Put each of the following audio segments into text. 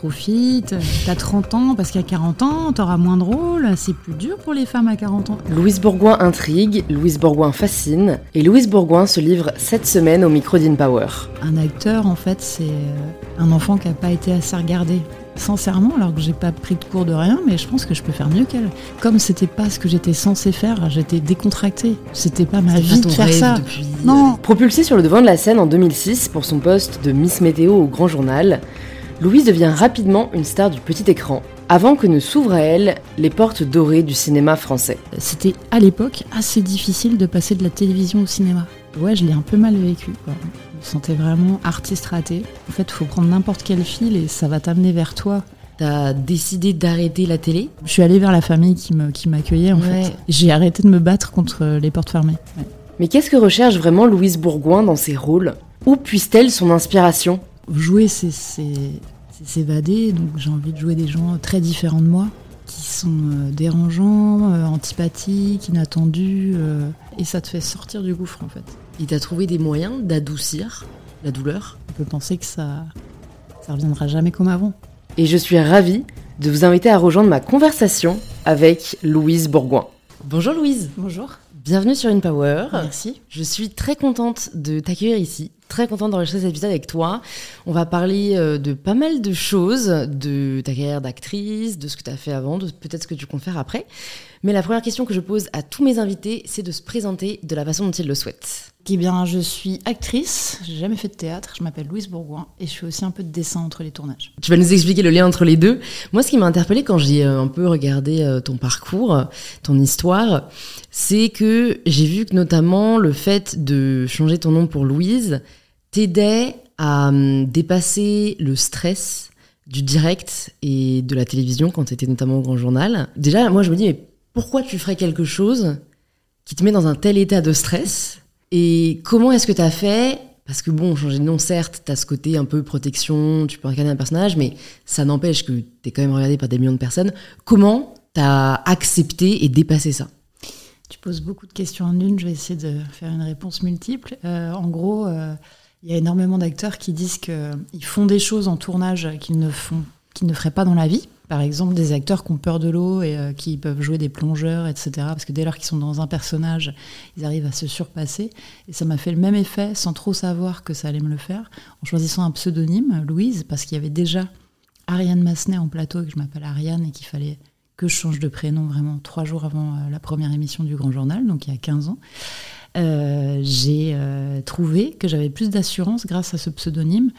profite, t'as 30 ans parce qu'à 40 ans, t'auras moins de rôle, c'est plus dur pour les femmes à 40 ans. Louise Bourgoin intrigue, Louise Bourgoin fascine, et Louise Bourgoin se livre cette semaine au micro d'InPower. Un acteur, en fait, c'est euh, un enfant qui n'a pas été assez regardé. Sincèrement, alors que j'ai pas pris de cours de rien, mais je pense que je peux faire mieux qu'elle. Comme c'était pas ce que j'étais censée faire, j'étais décontractée. C'était pas ma vie de faire ça. Non. Propulsée sur le devant de la scène en 2006 pour son poste de Miss Météo au Grand Journal, Louise devient rapidement une star du petit écran, avant que ne s'ouvrent à elle les portes dorées du cinéma français. C'était à l'époque assez difficile de passer de la télévision au cinéma. Ouais, je l'ai un peu mal vécu. Quoi. Je me sentais vraiment artiste raté. En fait, il faut prendre n'importe quel fil et ça va t'amener vers toi. T'as décidé d'arrêter la télé? Je suis allée vers la famille qui m'accueillait qui en fait. J'ai arrêté de me battre contre les portes fermées. Mais qu'est-ce que recherche vraiment Louise Bourgoin dans ses rôles? Où puise-t-elle son inspiration? Jouer, c'est s'évader, donc j'ai envie de jouer des gens très différents de moi, qui sont euh, dérangeants, euh, antipathiques, inattendus, euh, et ça te fait sortir du gouffre en fait. Et t'as trouvé des moyens d'adoucir la douleur? On peut penser que ça, ça reviendra jamais comme avant. Et je suis ravie de vous inviter à rejoindre ma conversation avec Louise Bourgoin. Bonjour Louise. Bonjour. Bienvenue sur InPower. Merci. Je suis très contente de t'accueillir ici très contente d'enregistrer cet épisode avec toi. On va parler euh, de pas mal de choses, de ta carrière d'actrice, de ce que tu as fait avant, de peut-être ce que tu comptes faire après. Mais la première question que je pose à tous mes invités, c'est de se présenter de la façon dont ils le souhaitent. Eh bien, je suis actrice, j'ai jamais fait de théâtre, je m'appelle Louise Bourgoin et je fais aussi un peu de dessin entre les tournages. Tu vas nous expliquer le lien entre les deux. Moi, ce qui m'a interpellée quand j'ai euh, un peu regardé euh, ton parcours, ton histoire, c'est que j'ai vu que notamment le fait de changer ton nom pour Louise, t'aidait à hum, dépasser le stress du direct et de la télévision quand tu notamment au grand journal. Déjà, moi je me dis, mais pourquoi tu ferais quelque chose qui te met dans un tel état de stress? Et comment est-ce que tu as fait? Parce que bon, changer de nom, certes, tu as ce côté un peu protection, tu peux incarner un personnage, mais ça n'empêche que tu es quand même regardé par des millions de personnes. Comment tu as accepté et dépassé ça? Tu poses beaucoup de questions en une, je vais essayer de faire une réponse multiple. Euh, en gros, euh, il y a énormément d'acteurs qui disent qu'ils font des choses en tournage qu'ils ne, font, qu'ils ne feraient pas dans la vie. Par exemple, des acteurs qui ont peur de l'eau et euh, qui peuvent jouer des plongeurs, etc. Parce que dès lors qu'ils sont dans un personnage, ils arrivent à se surpasser. Et ça m'a fait le même effet, sans trop savoir que ça allait me le faire, en choisissant un pseudonyme, Louise, parce qu'il y avait déjà Ariane Massenet en plateau, et que je m'appelle Ariane, et qu'il fallait que je change de prénom vraiment trois jours avant euh, la première émission du Grand Journal, donc il y a 15 ans. Euh, j'ai euh, trouvé que j'avais plus d'assurance grâce à ce pseudonyme,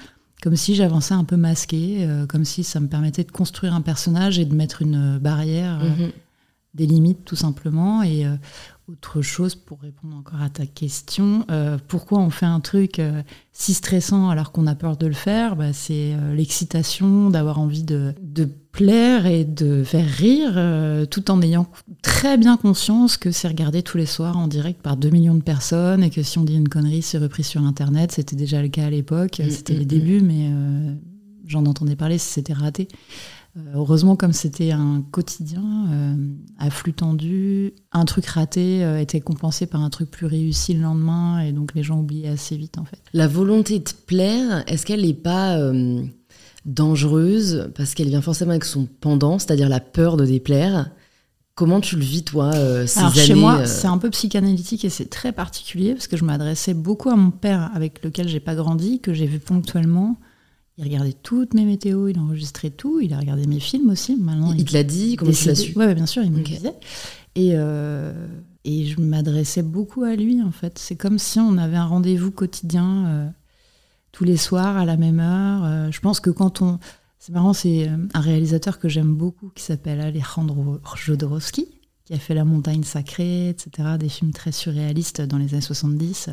comme si j'avançais un peu masqué, euh, comme si ça me permettait de construire un personnage et de mettre une barrière, mhm. des limites tout simplement. Et autre chose, pour répondre encore à ta question, pourquoi on fait un truc si stressant alors qu'on a peur de le faire? Bah, C'est l'excitation d'avoir envie de, de plaire et de faire rire, euh, tout en ayant très bien conscience que c'est regardé tous les soirs en direct par 2 millions de personnes et que si on dit une connerie, c'est repris sur Internet. C'était déjà le cas à l'époque, mm, c'était les mm, débuts, mm. mais euh, j'en entendais parler si c'était raté. Euh, heureusement, comme c'était un quotidien, à flux tendu, un truc raté était compensé par un truc plus réussi le lendemain et donc les gens oubliaient assez vite en fait. La volonté de plaire, est-ce qu'elle n'est pas dangereuse parce qu'elle vient forcément avec son pendant, c'est-à-dire la peur de déplaire. Comment tu le vis, toi, euh, ces Alors, années Chez moi, euh c'est un peu psychanalytique et c'est très particulier parce que je m'adressais beaucoup à mon père avec lequel j'ai pas grandi, que j'ai vu ponctuellement. Il regardait toutes mes météos, il enregistrait tout, il a regardé mes films aussi. Maintenant, il, te l'a dit Comment tu l'as su Oui, bien sûr, il me le disait. Et, euh, et je m'adressais beaucoup à lui, en fait. C'est comme si on avait un rendez-vous quotidien tous les soirs à la même heure. Euh, je pense que quand on... C'est marrant, c'est euh, un réalisateur que j'aime beaucoup qui s'appelle Alejandro Jodorowsky, qui a fait La montagne sacrée, etc., des films très surréalistes dans les années 70,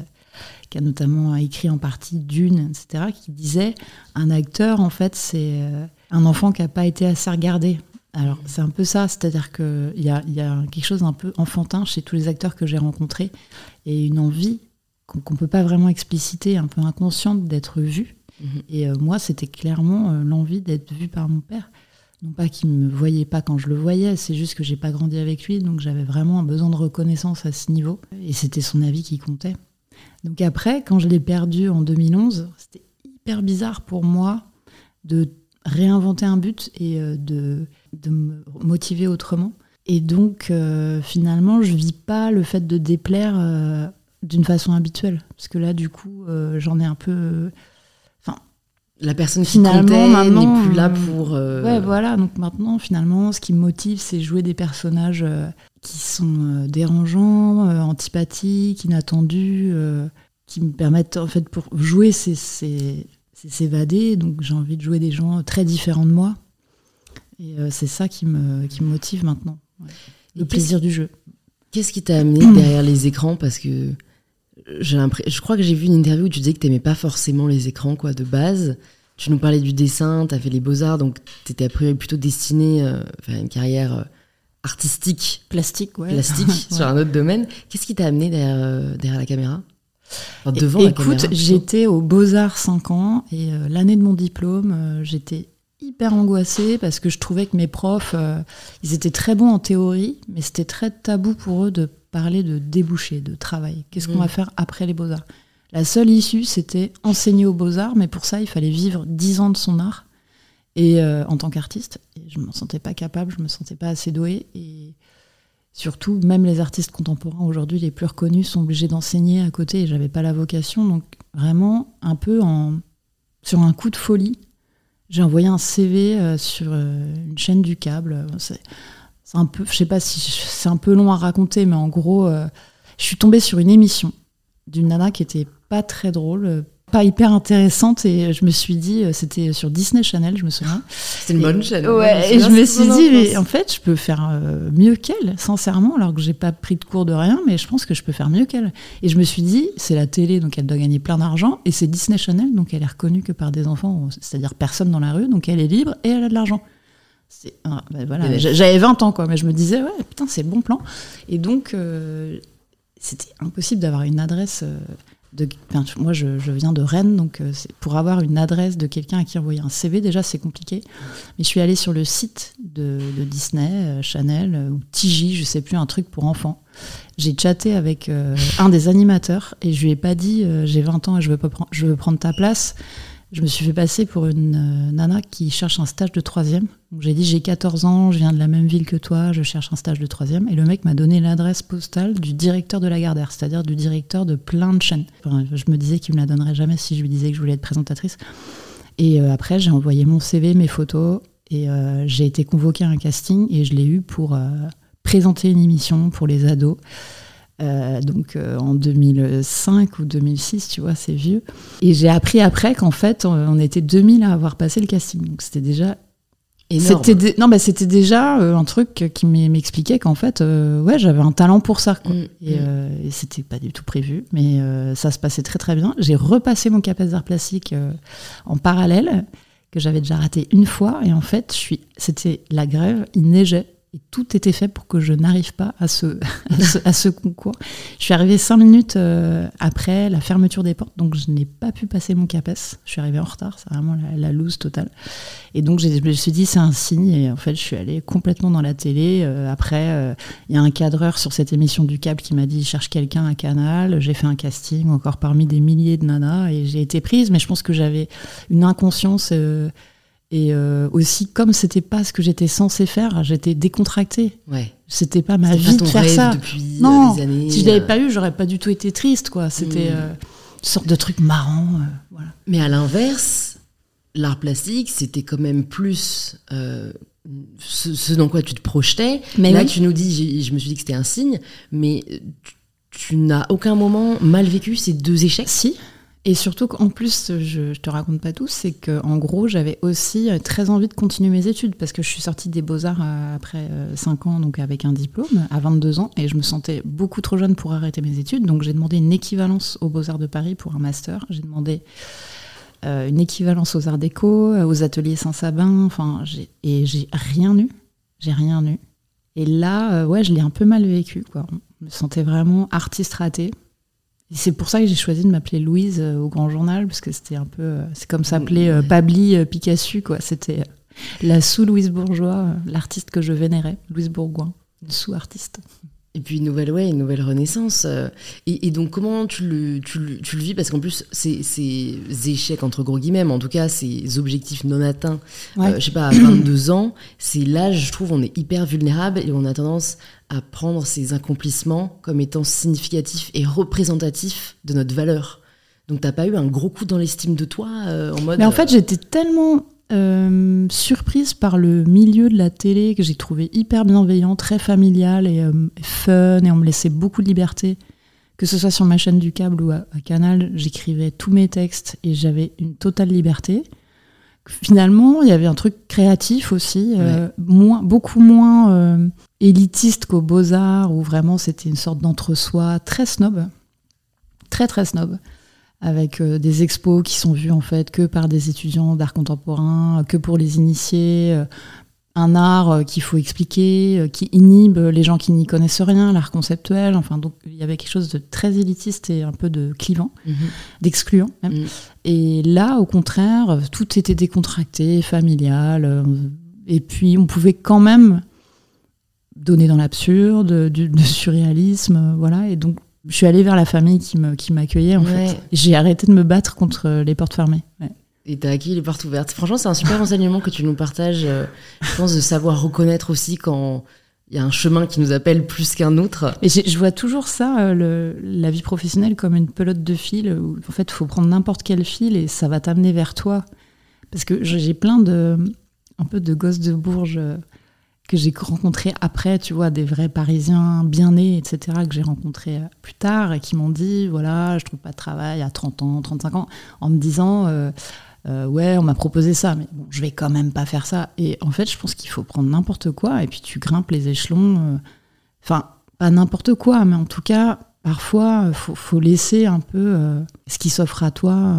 qui a notamment écrit en partie Dune, etc., qui disait un acteur, en fait, c'est euh, un enfant qui n'a pas été assez regardé. Alors, c'est un peu ça, c'est-à-dire qu'il y a, y a quelque chose d'un peu enfantin chez tous les acteurs que j'ai rencontrés et une envie qu'on ne peut pas vraiment expliciter, un peu inconsciente d'être vue. Mhm. Et euh, moi, c'était clairement euh, l'envie d'être vue par mon père. Non pas qu'il ne me voyait pas quand je le voyais, c'est juste que j'ai pas grandi avec lui, donc j'avais vraiment un besoin de reconnaissance à ce niveau. Et c'était son avis qui comptait. Donc après, quand je l'ai perdu en 2011, c'était hyper bizarre pour moi de réinventer un but et de, de me motiver autrement. Et donc, finalement, je vis pas le fait de déplaire d'une façon habituelle. Parce que là, du coup, j'en ai un peu la personne qui finalement n'est plus là pour. Euh, ouais, voilà. Donc maintenant, finalement, ce qui me motive, c'est jouer des personnages euh, qui sont euh, dérangeants, antipathiques, inattendus, qui me permettent, en fait, pour jouer, c'est s'évader. Donc j'ai envie de jouer des gens très différents de moi. Et c'est ça qui me, qui me motive maintenant. Le plaisir du jeu. Qu'est-ce qui t'a amené derrière les écrans? Parce que je crois que j'ai vu une interview où tu disais que tu n'aimais pas forcément les écrans quoi de base. Tu nous parlais du dessin, tu as fait les beaux-arts, donc tu étais a priori plutôt destiné euh, à une carrière euh, artistique. Plastique, ouais. Plastique, sur un autre domaine. Qu'est-ce qui t'a amené derrière, euh, derrière la caméra? Devant la caméra Écoute, j'étais aux Beaux-Arts 5 ans et l'année de mon diplôme, j'étais hyper angoissée parce que je trouvais que mes profs, ils étaient très bons en théorie, mais c'était très tabou pour eux de parler de débouché, de travail. Qu'est-ce qu'on mm. va faire après les beaux-arts? La seule issue, c'était enseigner aux beaux-arts, mais pour ça, il fallait vivre dix ans de son art et euh, en tant qu'artiste. Je ne me sentais pas capable, je ne me sentais pas assez douée. Et surtout, même les artistes contemporains aujourd'hui, les plus reconnus, sont obligés d'enseigner à côté et j'avais pas la vocation. Donc vraiment, un peu en, sur un coup de folie, j'ai envoyé un CV euh, sur euh, une chaîne du câble. C'est c'est un peu, je sais pas si c'est un peu long à raconter, mais en gros, euh, je suis tombée sur une émission d'une nana qui était pas très drôle, euh, pas hyper intéressante, et je me suis dit, euh, c'était sur Disney Channel, je me souviens. C'est une bonne chaîne. Ouais, et je me suis dit, mais en fait, je peux faire mieux qu'elle, sincèrement, alors que j'ai pas pris de cours de rien, mais je pense que je peux faire mieux qu'elle. Et je me suis dit, c'est la télé, donc elle doit gagner plein d'argent, et c'est Disney Channel, donc elle est reconnue que par des enfants, c'est-à-dire personne dans la rue, donc elle est libre et elle a de l'argent. Ah, voilà, j'avais 20 ans, quoi, mais je me disais, ouais, putain, c'est le bon plan. Et donc, euh, c'était impossible d'avoir une adresse. Euh, de, moi, je, viens de Rennes, donc euh, pour avoir une adresse de quelqu'un à qui envoyer un CV, déjà, c'est compliqué. Mais je suis allée sur le site de, Disney, Chanel, ou TJ, je sais plus, un truc pour enfants. J'ai chatté avec un des animateurs et je lui ai pas dit, j'ai 20 ans et je veux, pas je veux prendre ta place. Je me suis fait passer pour une euh, nana qui cherche un stage de troisième. J'ai dit j'ai 14 ans, je viens de la même ville que toi, je cherche un stage de troisième. Et le mec m'a donné l'adresse postale du directeur de la Gardère, c'est-à-dire du directeur de plein de chaînes. je me disais qu'il me la donnerait jamais si je lui disais que je voulais être présentatrice. Et euh, après, j'ai envoyé mon CV, mes photos, et euh, j'ai été convoquée à un casting et je l'ai eu pour présenter une émission pour les ados. Euh, donc euh, en 2005 ou 2006, tu vois, c'est vieux. Et j'ai appris après qu'en fait, on, était 2000 à avoir passé le casting. Donc c'était déjà énorme. C'était non, bah, c'était déjà euh, un truc qui m'expliquait qu'en fait, ouais, j'avais un talent pour ça. Mm, et, mm. et c'était pas du tout prévu, mais ça se passait très très bien. J'ai repassé mon CAPES d'art plastique en parallèle que j'avais déjà raté une fois. Et en fait, je suis, c'était la grève, il neigeait et tout était fait pour que je n'arrive pas à ce, à ce, concours. Je suis arrivée cinq minutes euh, après la fermeture des portes, donc je n'ai pas pu passer mon CAPES. Je suis arrivée en retard, c'est vraiment la, la, loose totale. Et donc je me suis dit, c'est un signe, et en fait, je suis allée complètement dans la télé. Euh, après, euh, il y a un cadreur sur cette émission du câble qui m'a dit, cherche quelqu'un à Canal. J'ai fait un casting encore parmi des milliers de nanas, et j'ai été prise, mais je pense que j'avais une inconscience et euh, aussi, comme c'était pas ce que j'étais censée faire, j'étais décontractée. Ouais. C'était pas ma vie de faire ça. non, si je l'avais euh. pas eu, j'aurais pas du tout été triste, quoi. C'était mm. euh, une sorte de truc marrant. voilà. Mais à l'inverse, l'art plastique, c'était quand même plus ce, dans quoi tu te projetais. Mais Là, tu nous dis, je me suis dit que c'était un signe, mais tu, tu n'as aucun moment mal vécu ces deux échecs? Si. Et surtout qu'en plus, je, je te raconte pas tout, c'est qu'en gros, j'avais aussi euh, très envie de continuer mes études parce que je suis sortie des Beaux-Arts euh, après 5 euh, ans, donc avec un diplôme, à 22 ans, et je me sentais beaucoup trop jeune pour arrêter mes études. Donc j'ai demandé une équivalence aux Beaux-Arts de Paris pour un master. J'ai demandé une équivalence aux Arts Déco, aux ateliers Saint-Sabin, et j'ai rien eu. J'ai rien eu. Et là, ouais, je l'ai un peu mal vécu. Je me sentais vraiment artiste raté c'est pour ça que j'ai choisi de m'appeler Louise euh, au Grand Journal, parce que c'était un peu. Euh, c'est comme s'appeler euh, Pabli Picasso, quoi. C'était la sous-Louise Bourgeois, l'artiste que je vénérais, Louise Bourgoin, une sous-artiste. Et puis une nouvelle, ouais, une nouvelle renaissance. euh. Et, et donc comment tu le, tu le, tu le vis? Parce qu'en plus, ces, ces échecs, entre gros guillemets, mais en tout cas, ces objectifs non atteints, Ouais. euh, je sais pas, à 22 ans, c'est l'âge, je trouve, on est hyper vulnérable et on a tendance à prendre ces accomplissements comme étant significatifs et représentatifs de notre valeur. Donc t'as pas eu un gros coup dans l'estime de toi euh, en mode... Mais en fait, j'étais tellement euh, surprise par le milieu de la télé que j'ai trouvé hyper bienveillant, très familial et, euh, fun, et on me laissait beaucoup de liberté. Que ce soit sur ma chaîne du câble ou à, à Canal, j'écrivais tous mes textes et j'avais une totale liberté. Finalement, il y avait un truc créatif aussi, euh, moins, beaucoup moins euh, élitiste qu'aux Beaux-Arts, où vraiment c'était une sorte d'entre-soi très snob, très très snob avec euh, des expos qui sont vus en fait que par des étudiants d'art contemporain, que pour les initiés, euh, un art euh, qu'il faut expliquer, qui inhibe les gens qui n'y connaissent rien, l'art conceptuel. Enfin, donc il y avait quelque chose de très élitiste et un peu de clivant, Mhm. d'excluant même. Mhm. Et là, au contraire, tout était décontracté, familial. Et puis on pouvait quand même donner dans l'absurde, du, du surréalisme, voilà. Et donc je suis allée vers la famille qui me qui m'accueillait en Ouais. fait. J'ai arrêté de me battre contre les portes fermées. Ouais. Et t'as acquis les portes ouvertes. Franchement, c'est un super enseignement que tu nous partages. euh, Je pense de savoir reconnaître aussi quand il y a un chemin qui nous appelle plus qu'un autre. Et je vois toujours ça, euh, le- la vie professionnelle, comme une pelote de fil. Où, en fait, il faut prendre n'importe quel fil et ça va t'amener vers toi. Parce que j'ai j'ai plein de, un peu de gosses de Bourges euh, que j'ai rencontrés après, tu vois, des vrais Parisiens bien nés, etc., que j'ai rencontrés euh, plus tard et qui m'ont dit, voilà, je trouve pas de travail à 30 ans, 35 ans, en me disant, euh, euh, ouais, on m'a proposé ça, mais bon, je vais quand même pas faire ça. Et en fait, je pense qu'il faut prendre n'importe quoi et puis tu grimpes les échelons. euh, Enfin, pas n'importe quoi, mais en tout cas, parfois, faut, faut laisser un peu ce qui s'offre à toi,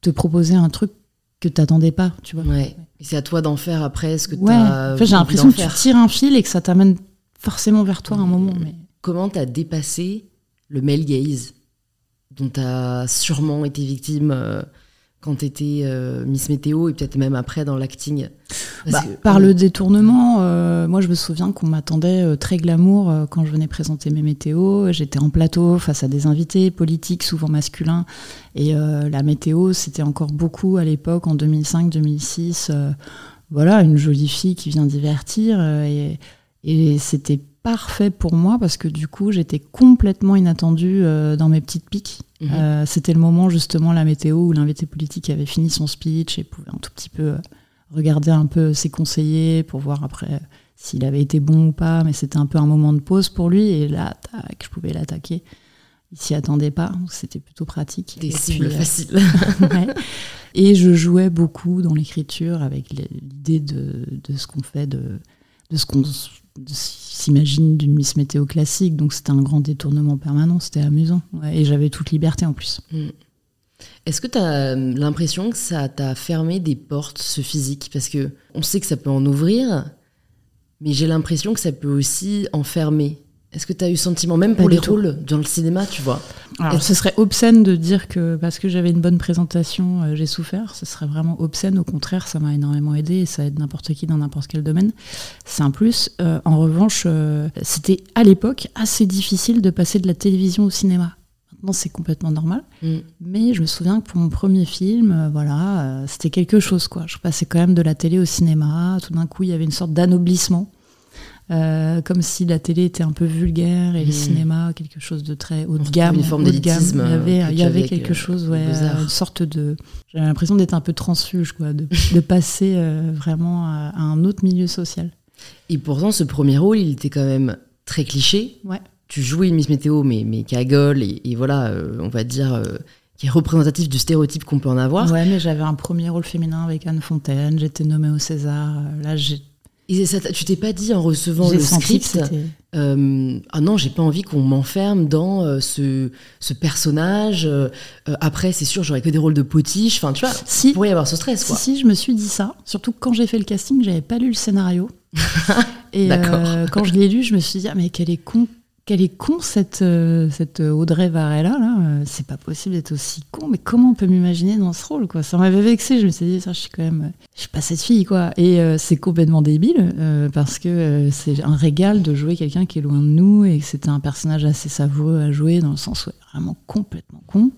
te proposer un truc que t'attendais pas, tu vois. Ouais. C'est à toi d'en faire après ce que Ouais, t'as. en fait, j'ai l'impression que tu tires un fil et que ça t'amène forcément vers toi à un moment. Mais... Comment t'as dépassé le male gaze dont t'as sûrement été victime quand t'étais euh, Miss Météo et peut-être même après dans l'acting Bah, que- par le détournement, euh, moi je me souviens qu'on m'attendait euh, très glamour quand je venais présenter mes météos. J'étais en plateau face à des invités politiques, souvent masculins. Et la météo, c'était encore beaucoup à l'époque, en 2005-2006. euh, voilà, une jolie fille qui vient divertir. et et c'était parfait pour moi parce que du coup, j'étais complètement inattendue euh, dans mes petites piques. Mhm. Euh, c'était le moment justement la météo où l'invité politique avait fini son speech et pouvait un tout petit peu euh, regarder un peu ses conseillers pour voir après s'il avait été bon ou pas. Mais c'était un peu un moment de pause pour lui et là, tac, je pouvais l'attaquer. Il s'y attendait pas, c'était plutôt pratique. Des Et cibles faciles. ouais. Et je jouais beaucoup dans l'écriture avec l'idée de, de ce qu'on fait, de, de ce qu'on s'imagine d'une Miss Météo classique. Donc c'était un grand détournement permanent, c'était amusant. Et j'avais toute liberté en plus. Est-ce que tu as l'impression que ça t'a fermé des portes, ce physique? Parce que on sait que ça peut en ouvrir, mais j'ai l'impression que ça peut aussi en fermer. Est-ce que tu as eu sentiment, même Pas pour du les rôles dans le cinéma, tu vois Alors ce serait obscène de dire que parce que j'avais une bonne présentation, euh, j'ai souffert. Ce serait vraiment obscène. Au contraire, ça m'a énormément aidé et ça aide n'importe qui dans n'importe quel domaine. C'est un plus. Euh, en revanche, euh, c'était à l'époque assez difficile de passer de la télévision au cinéma. Maintenant, c'est complètement normal. Mm. Mais je me souviens que pour mon premier film, euh, voilà, euh, c'était quelque chose, quoi. Je passais quand même de la télé au cinéma. Tout d'un coup, il y avait une sorte d'anoblissement. Euh, comme si la télé était un peu vulgaire et le Mhm. cinéma quelque chose de très haut de gamme. une forme d'élitisme, Il y avait, il y quelque chose, euh, ouais, Beaux-Arts. une sorte de. J'avais l'impression d'être un peu transfuge, quoi, de, de passer euh, vraiment à, à un autre milieu social. Et pourtant, ce premier rôle, il était quand même très cliché. Ouais. Tu jouais une Miss Météo, mais, mais cagole, et, et voilà, euh, on va dire, qui est représentatif du stéréotype qu'on peut en avoir. Ouais, mais j'avais un premier rôle féminin avec Anne Fontaine. J'étais nommée au César. Là, j'ai Et ça, t'a- tu t'es pas dit en recevant le script, euh, ah non, j'ai pas envie qu'on m'enferme dans euh, ce, ce personnage. euh, après, c'est sûr, j'aurais que des rôles de potiche. Enfin, tu vois, Si, il pourrait y avoir ce stress, quoi. si, je me suis dit ça. Surtout que quand j'ai fait le casting, j'avais pas lu le scénario. Et D'accord. quand je l'ai lu, je me suis dit, ah, mais quel est con, qu'elle est con cette, euh, Audrey Varela. Euh, c'est pas possible d'être aussi con. Mais comment on peut m'imaginer dans ce rôle quoi? Ça m'avait vexé. Je me suis dit ça, je suis quand même, je suis pas cette fille quoi. Et euh, c'est complètement débile parce que c'est un régal de jouer quelqu'un qui est loin de nous et que c'était un personnage assez savoureux à jouer dans le sens où elle est vraiment complètement con.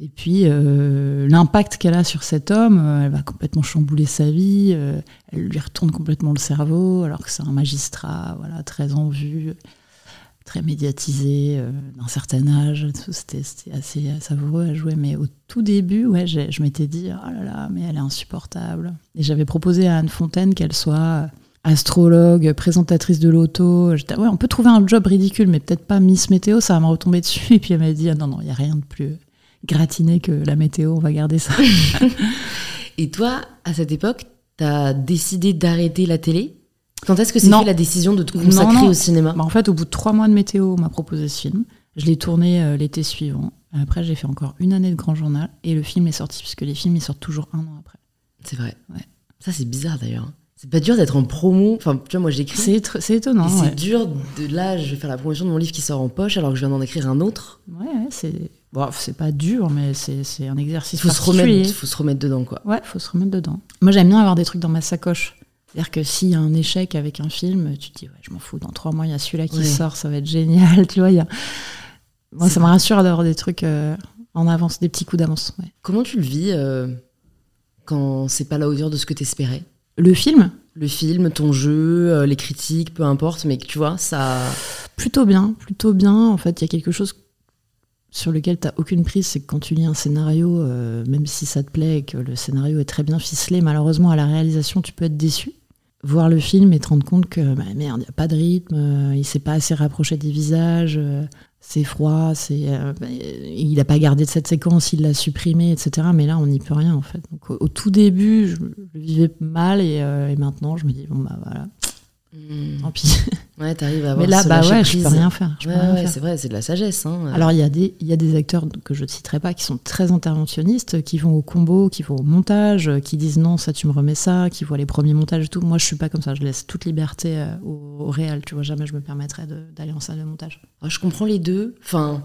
Et puis l'impact qu'elle a sur cet homme, elle va complètement chambouler sa vie, elle lui retourne complètement le cerveau alors que c'est un magistrat, voilà, très en vue très médiatisé, euh, d'un certain âge. C'était assez savoureux à jouer. Mais au tout début, ouais, je m'étais dit, oh là là, mais elle est insupportable. Et j'avais proposé à Anne Fontaine qu'elle soit astrologue, présentatrice de l'auto. J'étais, ouais, on peut trouver un job ridicule, mais peut-être pas Miss Météo, ça va me retomber dessus. Et puis elle m'a dit, ah non, non, il n'y a rien de plus gratiné que la météo, on va garder ça. Et toi, à cette époque, tu as décidé d'arrêter la télé? Quand est-ce que c'est fait la décision de te consacrer au cinéma? Bah, En fait, au bout de trois mois de météo, on m'a proposé ce film. Je l'ai tourné euh, l'été suivant. Après, j'ai fait encore une année de grand journal et le film est sorti, puisque les films ils sortent toujours un an après. C'est vrai. Ouais. Ça, c'est bizarre d'ailleurs. C'est pas dur d'être en promo. Enfin, tu vois, moi j'écris. C'est étonnant. C'est dur de là, je vais faire la promotion de mon livre qui sort en poche alors que je viens d'en écrire un autre. Ouais, c'est. Bon, c'est pas dur, mais c'est un exercice. Il faut, se remettre, faut se remettre dedans, quoi. Ouais, faut se remettre dedans. Moi, j'aime bien avoir des trucs dans ma sacoche. C'est-à-dire que s'il y a un échec avec un film, tu te dis, ouais, je m'en fous, dans trois mois, il y a celui-là qui sort, ça va être génial, tu vois. Y a... Moi, ça me rassure d'avoir des trucs euh, en avance, des petits coups d'avance. Comment tu le vis euh, quand c'est pas la hauteur de ce que tu espérais Le film? Le film, ton jeu, euh, les critiques, peu importe, mais que tu vois, ça. Plutôt bien, plutôt bien. En fait, il y a quelque chose sur lequel tu n'as aucune prise, c'est que quand tu lis un scénario, même si ça te plaît et que le scénario est très bien ficelé, malheureusement à la réalisation, tu peux être déçu voir le film et te rendre compte que bah, merde, il a pas de rythme, euh, il s'est pas assez rapproché des visages, euh, c'est froid, c'est, euh, bah, il n'a pas gardé cette séquence, il l'a supprimé, etc. Mais là, on n'y peut rien en fait. Donc, au, tout début, je, vivais mal et, et, maintenant, je me dis bon bah voilà, Hmm. Tant pis. Ouais, t'arrives à Mais là, bah ouais, je peux rien faire. ouais, c'est vrai, c'est de la sagesse. Hein. Alors, il y, a des, y a des acteurs que je ne citerai pas qui sont très interventionnistes, qui vont au combo, qui vont au montage, qui disent non, ça, tu me remets ça, qui voient les premiers montages et tout. Moi, je suis pas comme ça. Je laisse toute liberté euh, au, réel. Tu vois, jamais je me permettrais d'aller en salle de montage. Ah, je comprends les deux. Enfin,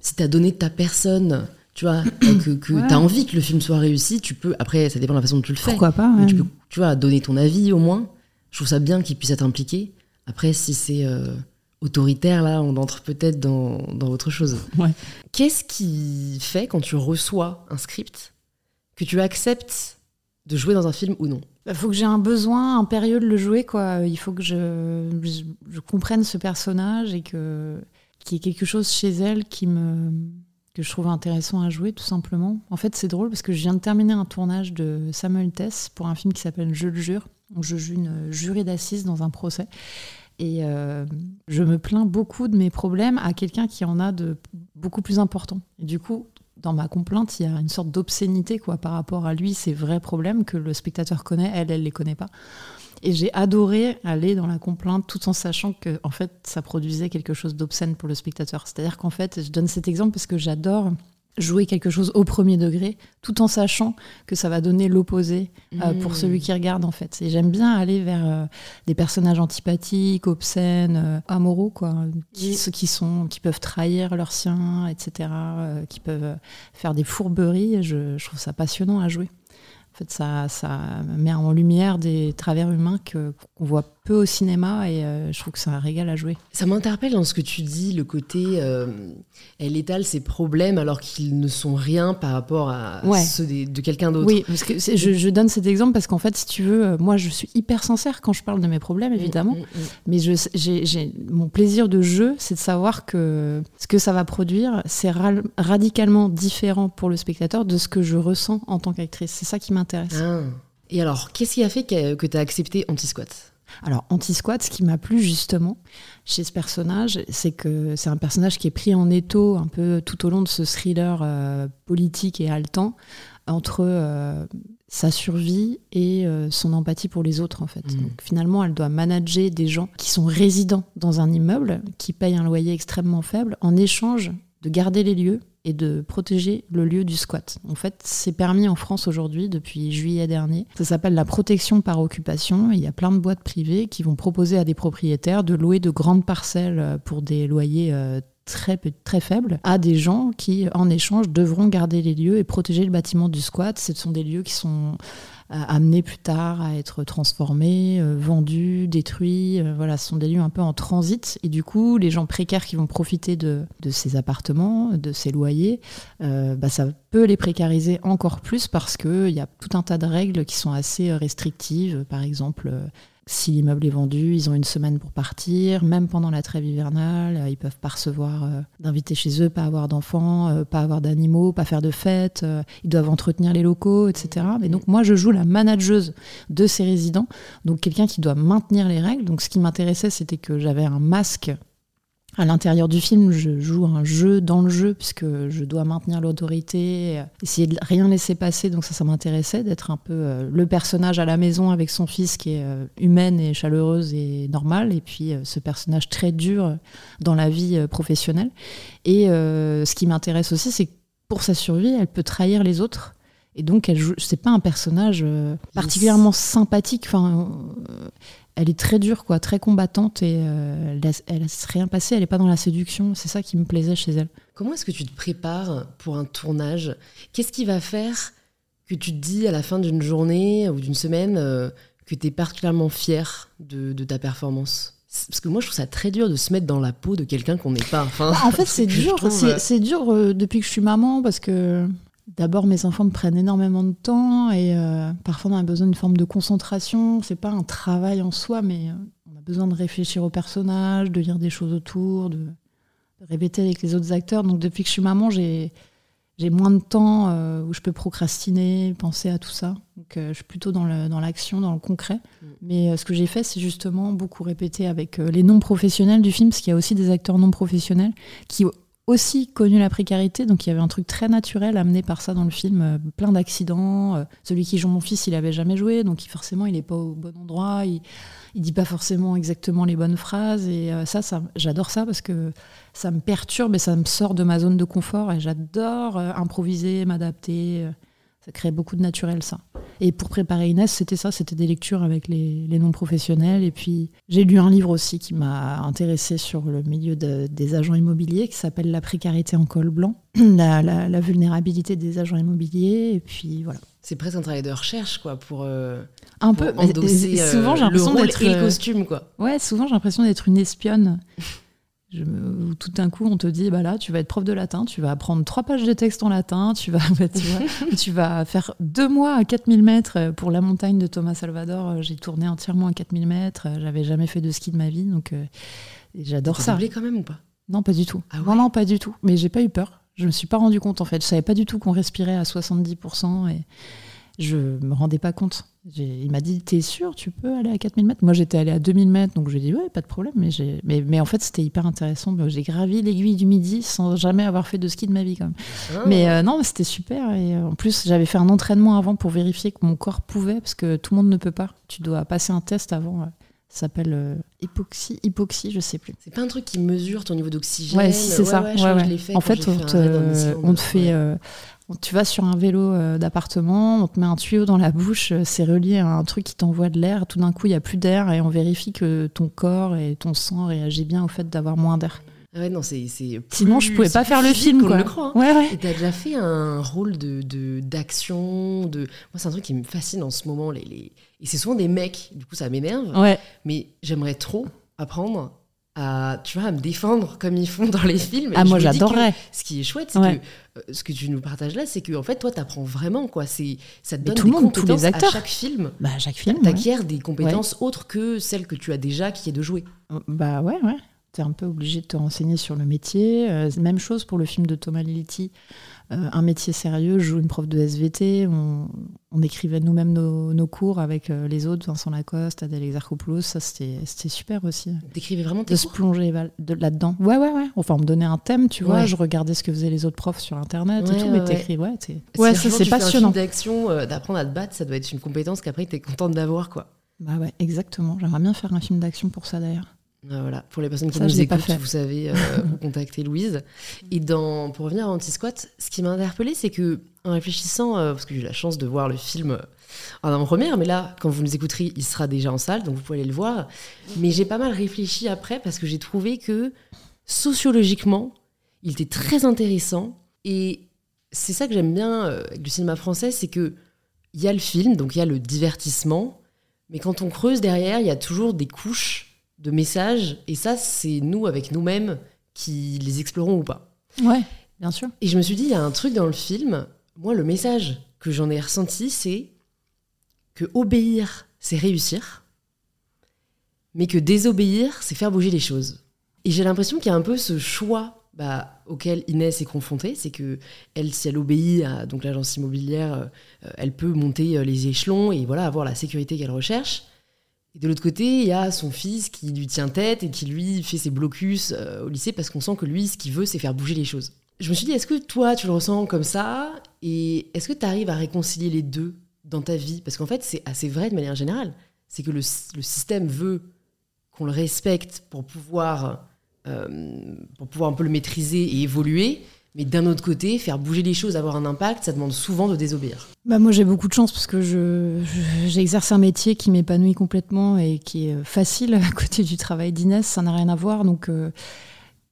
si t'as donné ta personne tu vois, que, que t'as envie que le film soit réussi, tu peux. Après, ça dépend de la façon dont tu le fais. Pourquoi pas tu peux, tu vois, donner ton avis au moins je trouve ça bien qu'il puisse être impliqué. Après, si c'est euh, autoritaire, là, on entre peut-être dans, dans, autre chose. Qu'est-ce qui fait, quand tu reçois un script, que tu acceptes de jouer dans un film ou non? Il bah, faut que j'ai un besoin impérieux de le jouer, quoi. Il faut que je, je, comprenne ce personnage et que qu'il y ait quelque chose chez elle qui me que je trouve intéressant à jouer, tout simplement. En fait, c'est drôle parce que je viens de terminer un tournage de Samuel Tess pour un film qui s'appelle Je le jure, je joue une jurée d'assises dans un procès. Et euh, je me plains beaucoup de mes problèmes à quelqu'un qui en a de beaucoup plus importants. Et du coup, dans ma complainte, il y a une sorte d'obscénité quoi par rapport à lui, ces vrais problèmes que le spectateur connaît, elle, elle les connaît pas. Et j'ai adoré aller dans la complainte tout en sachant que en fait, ça produisait quelque chose d'obscène pour le spectateur. C'est-à-dire qu'en fait, je donne cet exemple parce que j'adore jouer quelque chose au premier degré, tout en sachant que ça va donner l'opposé euh, pour mmh. celui qui regarde en fait. Et j'aime bien aller vers euh, des personnages antipathiques, obscènes, euh, amoraux quoi, qui, qui sont, qui peuvent trahir leurs siens, etc., qui peuvent faire des fourberies. Je, je trouve ça passionnant à jouer. En fait, ça, ça met en lumière des travers humains que qu'on voit peu au cinéma et euh, je trouve que c'est un régal à jouer. Ça m'interpelle dans ce que tu dis, le côté euh, elle étale ses problèmes alors qu'ils ne sont rien par rapport à ceux de quelqu'un d'autre. Oui, parce que je, donne cet exemple parce qu'en fait, si tu veux, euh, moi je suis hyper sincère quand je parle de mes problèmes, mm, évidemment, mm, mm. mais j'ai mon plaisir de jeu, c'est de savoir que ce que ça va produire, c'est radicalement différent pour le spectateur de ce que je ressens en tant qu'actrice. C'est ça qui m'intéresse. Ah. Et alors, qu'est-ce qui a fait que, tu as accepté Anti-Squat? Alors, Anti-Squat, ce qui m'a plu justement chez ce personnage, c'est que c'est un personnage qui est pris en étau un peu tout au long de ce thriller euh, politique et haletant entre euh, sa survie et euh, son empathie pour les autres en fait. Mmh. Donc finalement, elle doit manager des gens qui sont résidents dans un immeuble, qui payent un loyer extrêmement faible, en échange de garder les lieux et de protéger le lieu du squat. En fait, c'est permis en France aujourd'hui depuis juillet dernier. Ça s'appelle la protection par occupation. Il y a plein de boîtes privées qui vont proposer à des propriétaires de louer de grandes parcelles euh, pour des loyers euh, très, très faibles à des gens qui, en échange, devront garder les lieux et protéger le bâtiment du squat. Ce sont des lieux qui sont amenés plus tard à être transformés, euh, vendus, détruits. Euh, voilà, ce sont des lieux un peu en transit. Et du coup, les gens précaires qui vont profiter de, ces appartements, de ces loyers, euh, bah, ça peut les précariser encore plus parce qu'il y a tout un tas de règles qui sont assez restrictives. Par exemple, si l'immeuble est vendu, ils ont une semaine pour partir. Même pendant la trêve hivernale, euh, ils peuvent pas recevoir euh, d'invités chez eux, pas avoir d'enfants, euh, pas avoir d'animaux, pas faire de fêtes. ils doivent entretenir les locaux, etc. Mais donc moi, je joue la manageuse de ces résidents, donc quelqu'un qui doit maintenir les règles. Donc ce qui m'intéressait, c'était que j'avais un masque à l'intérieur du film, je joue un jeu dans le jeu, puisque je dois maintenir l'autorité, essayer de rien laisser passer. Donc ça, ça m'intéressait d'être un peu euh, le personnage à la maison avec son fils qui est euh, humaine et chaleureuse et normale, et puis euh, ce personnage très dur dans la vie professionnelle. Et ce qui m'intéresse aussi, c'est que pour sa survie, elle peut trahir les autres. Et donc, elle c'est pas un personnage particulièrement sympathique. Enfin, elle est très dure, quoi, très combattante et euh, elle, ne s'est rien passé, elle n'est pas dans la séduction. C'est ça qui me plaisait chez elle. Comment est-ce que tu te prépares pour un tournage? Qu'est-ce qui va faire que tu te dis à la fin d'une journée ou d'une semaine euh, que tu es particulièrement fier de, ta performance? Parce que moi, je trouve ça très dur de se mettre dans la peau de quelqu'un qu'on n'est pas. Enfin, bah, en fait, c'est dur. C'est dur euh, depuis que je suis maman parce que D'abord, mes enfants me prennent énormément de temps et euh, parfois on a besoin d'une forme de concentration. C'est pas un travail en soi, mais euh, on a besoin de réfléchir au personnage, de lire des choses autour, de, répéter avec les autres acteurs. Donc depuis que je suis maman, j'ai j'ai moins de temps euh, où je peux procrastiner, penser à tout ça. Donc je suis plutôt dans l'action, dans, dans, le concret. Mm. Mais ce que j'ai fait, c'est justement beaucoup répéter avec les non professionnels du film, parce qu'il y a aussi des acteurs non professionnels qui aussi connu la précarité, donc il y avait un truc très naturel amené par ça dans le film, euh, plein d'accidents. Euh, celui qui joue mon fils, il avait jamais joué, donc forcément il n'est pas au bon endroit, il, il dit pas forcément exactement les bonnes phrases, et euh, ça, ça j'adore ça parce que ça me perturbe et ça me sort de ma zone de confort, et j'adore improviser, m'adapter. Ça crée beaucoup de naturel, ça. Et pour préparer Inès, c'était ça, c'était des lectures avec les, non-professionnels. Et puis, j'ai lu un livre aussi qui m'a intéressé sur le milieu des agents immobiliers, qui s'appelle La précarité en col blanc, la, vulnérabilité des agents immobiliers. Et puis, voilà. C'est presque un travail de recherche, quoi, pour. Euh, un peu. Endosser, souvent, j'ai l'impression d'être. le costume, quoi. Ouais, souvent, j'ai l'impression d'être une espionne. Je tout d'un coup, on te dit, bah là, tu vas être prof de latin, tu vas apprendre trois pages de texte en latin, tu vas, tu, vas faire deux mois à 4000 mètres pour la montagne de Thomas Salvador. J'ai tourné entièrement à 4000 mètres, j'avais jamais fait de ski de ma vie, donc euh, j'adore ça. Tu quand même ou pas? Non, pas du tout. Ah non, pas du tout. Mais j'ai pas eu peur. Je me suis pas rendu compte en fait. Je savais pas du tout qu'on respirait à 70% et je me rendais pas compte. Il m'a dit, t'es sûr, tu peux aller à 4000 mètres? Moi, j'étais allé à 2000 mètres, donc je lui ai dit, ouais, pas de problème. Mais, mais, mais en fait, c'était hyper intéressant. J'ai gravi l'aiguille du midi sans jamais avoir fait de ski de ma vie, quand même. Ah. Mais euh, non, c'était super. Et euh, en plus, j'avais fait un entraînement avant pour vérifier que mon corps pouvait, parce que tout le monde ne peut pas. Tu dois passer un test avant. Ça s'appelle hypoxie, hypoxie, je sais plus. C'est pas un truc qui mesure ton niveau d'oxygène? Ouais, c'est ça. en fait, on te, on te fait tu vas sur un vélo euh, d'appartement, on te met un tuyau dans la bouche, euh, c'est relié à un truc qui t'envoie de l'air. Tout d'un coup, il n'y a plus d'air et on vérifie que ton corps et ton sang réagissent bien au fait d'avoir moins d'air. Ah ouais, non, c'est, Sinon, je pouvais pas faire le film. Quoi. Le croit, hein. ouais, ouais. Et t'as déjà fait un rôle de, d'action de, Moi, c'est un truc qui me fascine en ce moment. Les, les... Et c'est souvent des mecs, du coup, ça m'énerve. Ouais. Mais j'aimerais trop apprendre à, tu vois, à me défendre comme ils font dans les films. ah, moi j'adorerais. Ce qui est chouette, c'est que euh, ce que tu nous partages là, c'est que en fait, toi, tu apprends vraiment, quoi. C'est, ça te donne tout des le monde, tous les acteurs. à chaque film. Bah, chaque film. T'acquiers des compétences autres que celles que tu as déjà, qui est de jouer. Bah ouais, ouais. T'es un peu obligé de te renseigner sur le métier. Euh, même chose pour le film de Thomas Liliti. Euh, un métier sérieux, je joue une prof de SVT, on, écrivait nous-mêmes nos, cours avec euh, les autres, Vincent Lacoste, Adèle Exarchopoulos, ça c'était super aussi. T'écrivais vraiment tes De se plonger là-dedans. Ouais, ouais, ouais. Enfin, on me donnait un thème, tu vois, je regardais ce que faisaient les autres profs sur Internet et tout, mais t'écris, ouais. Ouais, c'est passionnant. d'action, euh, d'apprendre à te battre, ça doit être une compétence qu'après t'es contente d'avoir, quoi. Bah ouais, exactement. J'aimerais bien faire un film d'action pour ça d'ailleurs. Ah, voilà, pour les personnes qui Ça, nous écoutent, vous savez, euh, vous contactez Louise. Et dans, pour revenir à Anti-Squat, ce qui m'a interpellée, c'est que en réfléchissant, euh, parce que j'ai eu la chance de voir le film euh, en avant-première, mais là, quand vous nous écouterez, il sera déjà en salle, donc vous pouvez aller le voir. Mais j'ai pas mal réfléchi après parce que j'ai trouvé que sociologiquement, il était très intéressant. Et c'est ça que j'aime bien euh, avec le cinéma français, c'est que il y a le film, donc il y a le divertissement, mais quand on creuse derrière, il y a toujours des couches de messages, et ça, c'est nous, avec nous-mêmes, qui les explorons ou pas. Ouais, bien sûr. Et je me suis dit, il y a un truc dans le film, moi, le message que j'en ai ressenti, c'est que obéir, c'est réussir, mais que désobéir, c'est faire bouger les choses. Et j'ai l'impression qu'il y a un peu ce choix bah, auquel Inès est confrontée, c'est que elle, si elle obéit à donc l'agence immobilière, euh, elle peut monter euh, les échelons et voilà avoir la sécurité qu'elle recherche. De l'autre côté, il y a son fils qui lui tient tête et qui lui fait ses blocus euh, au lycée parce qu'on sent que lui, ce qu'il veut, c'est faire bouger les choses. Je me suis dit, est-ce que toi, tu le ressens comme ça Et est-ce que tu arrives à réconcilier les deux dans ta vie? Parce qu'en fait, c'est assez vrai de manière générale. C'est que le, le système veut qu'on le respecte pour pouvoir, euh, pour pouvoir un peu le maîtriser et évoluer. Mais d'un autre côté, faire bouger les choses, avoir un impact, ça demande souvent de désobéir. Bah moi j'ai beaucoup de chance parce que je, je- j'exerce un métier qui m'épanouit complètement et qui est facile à côté du travail d'Inès, ça n'a rien à voir. Donc euh,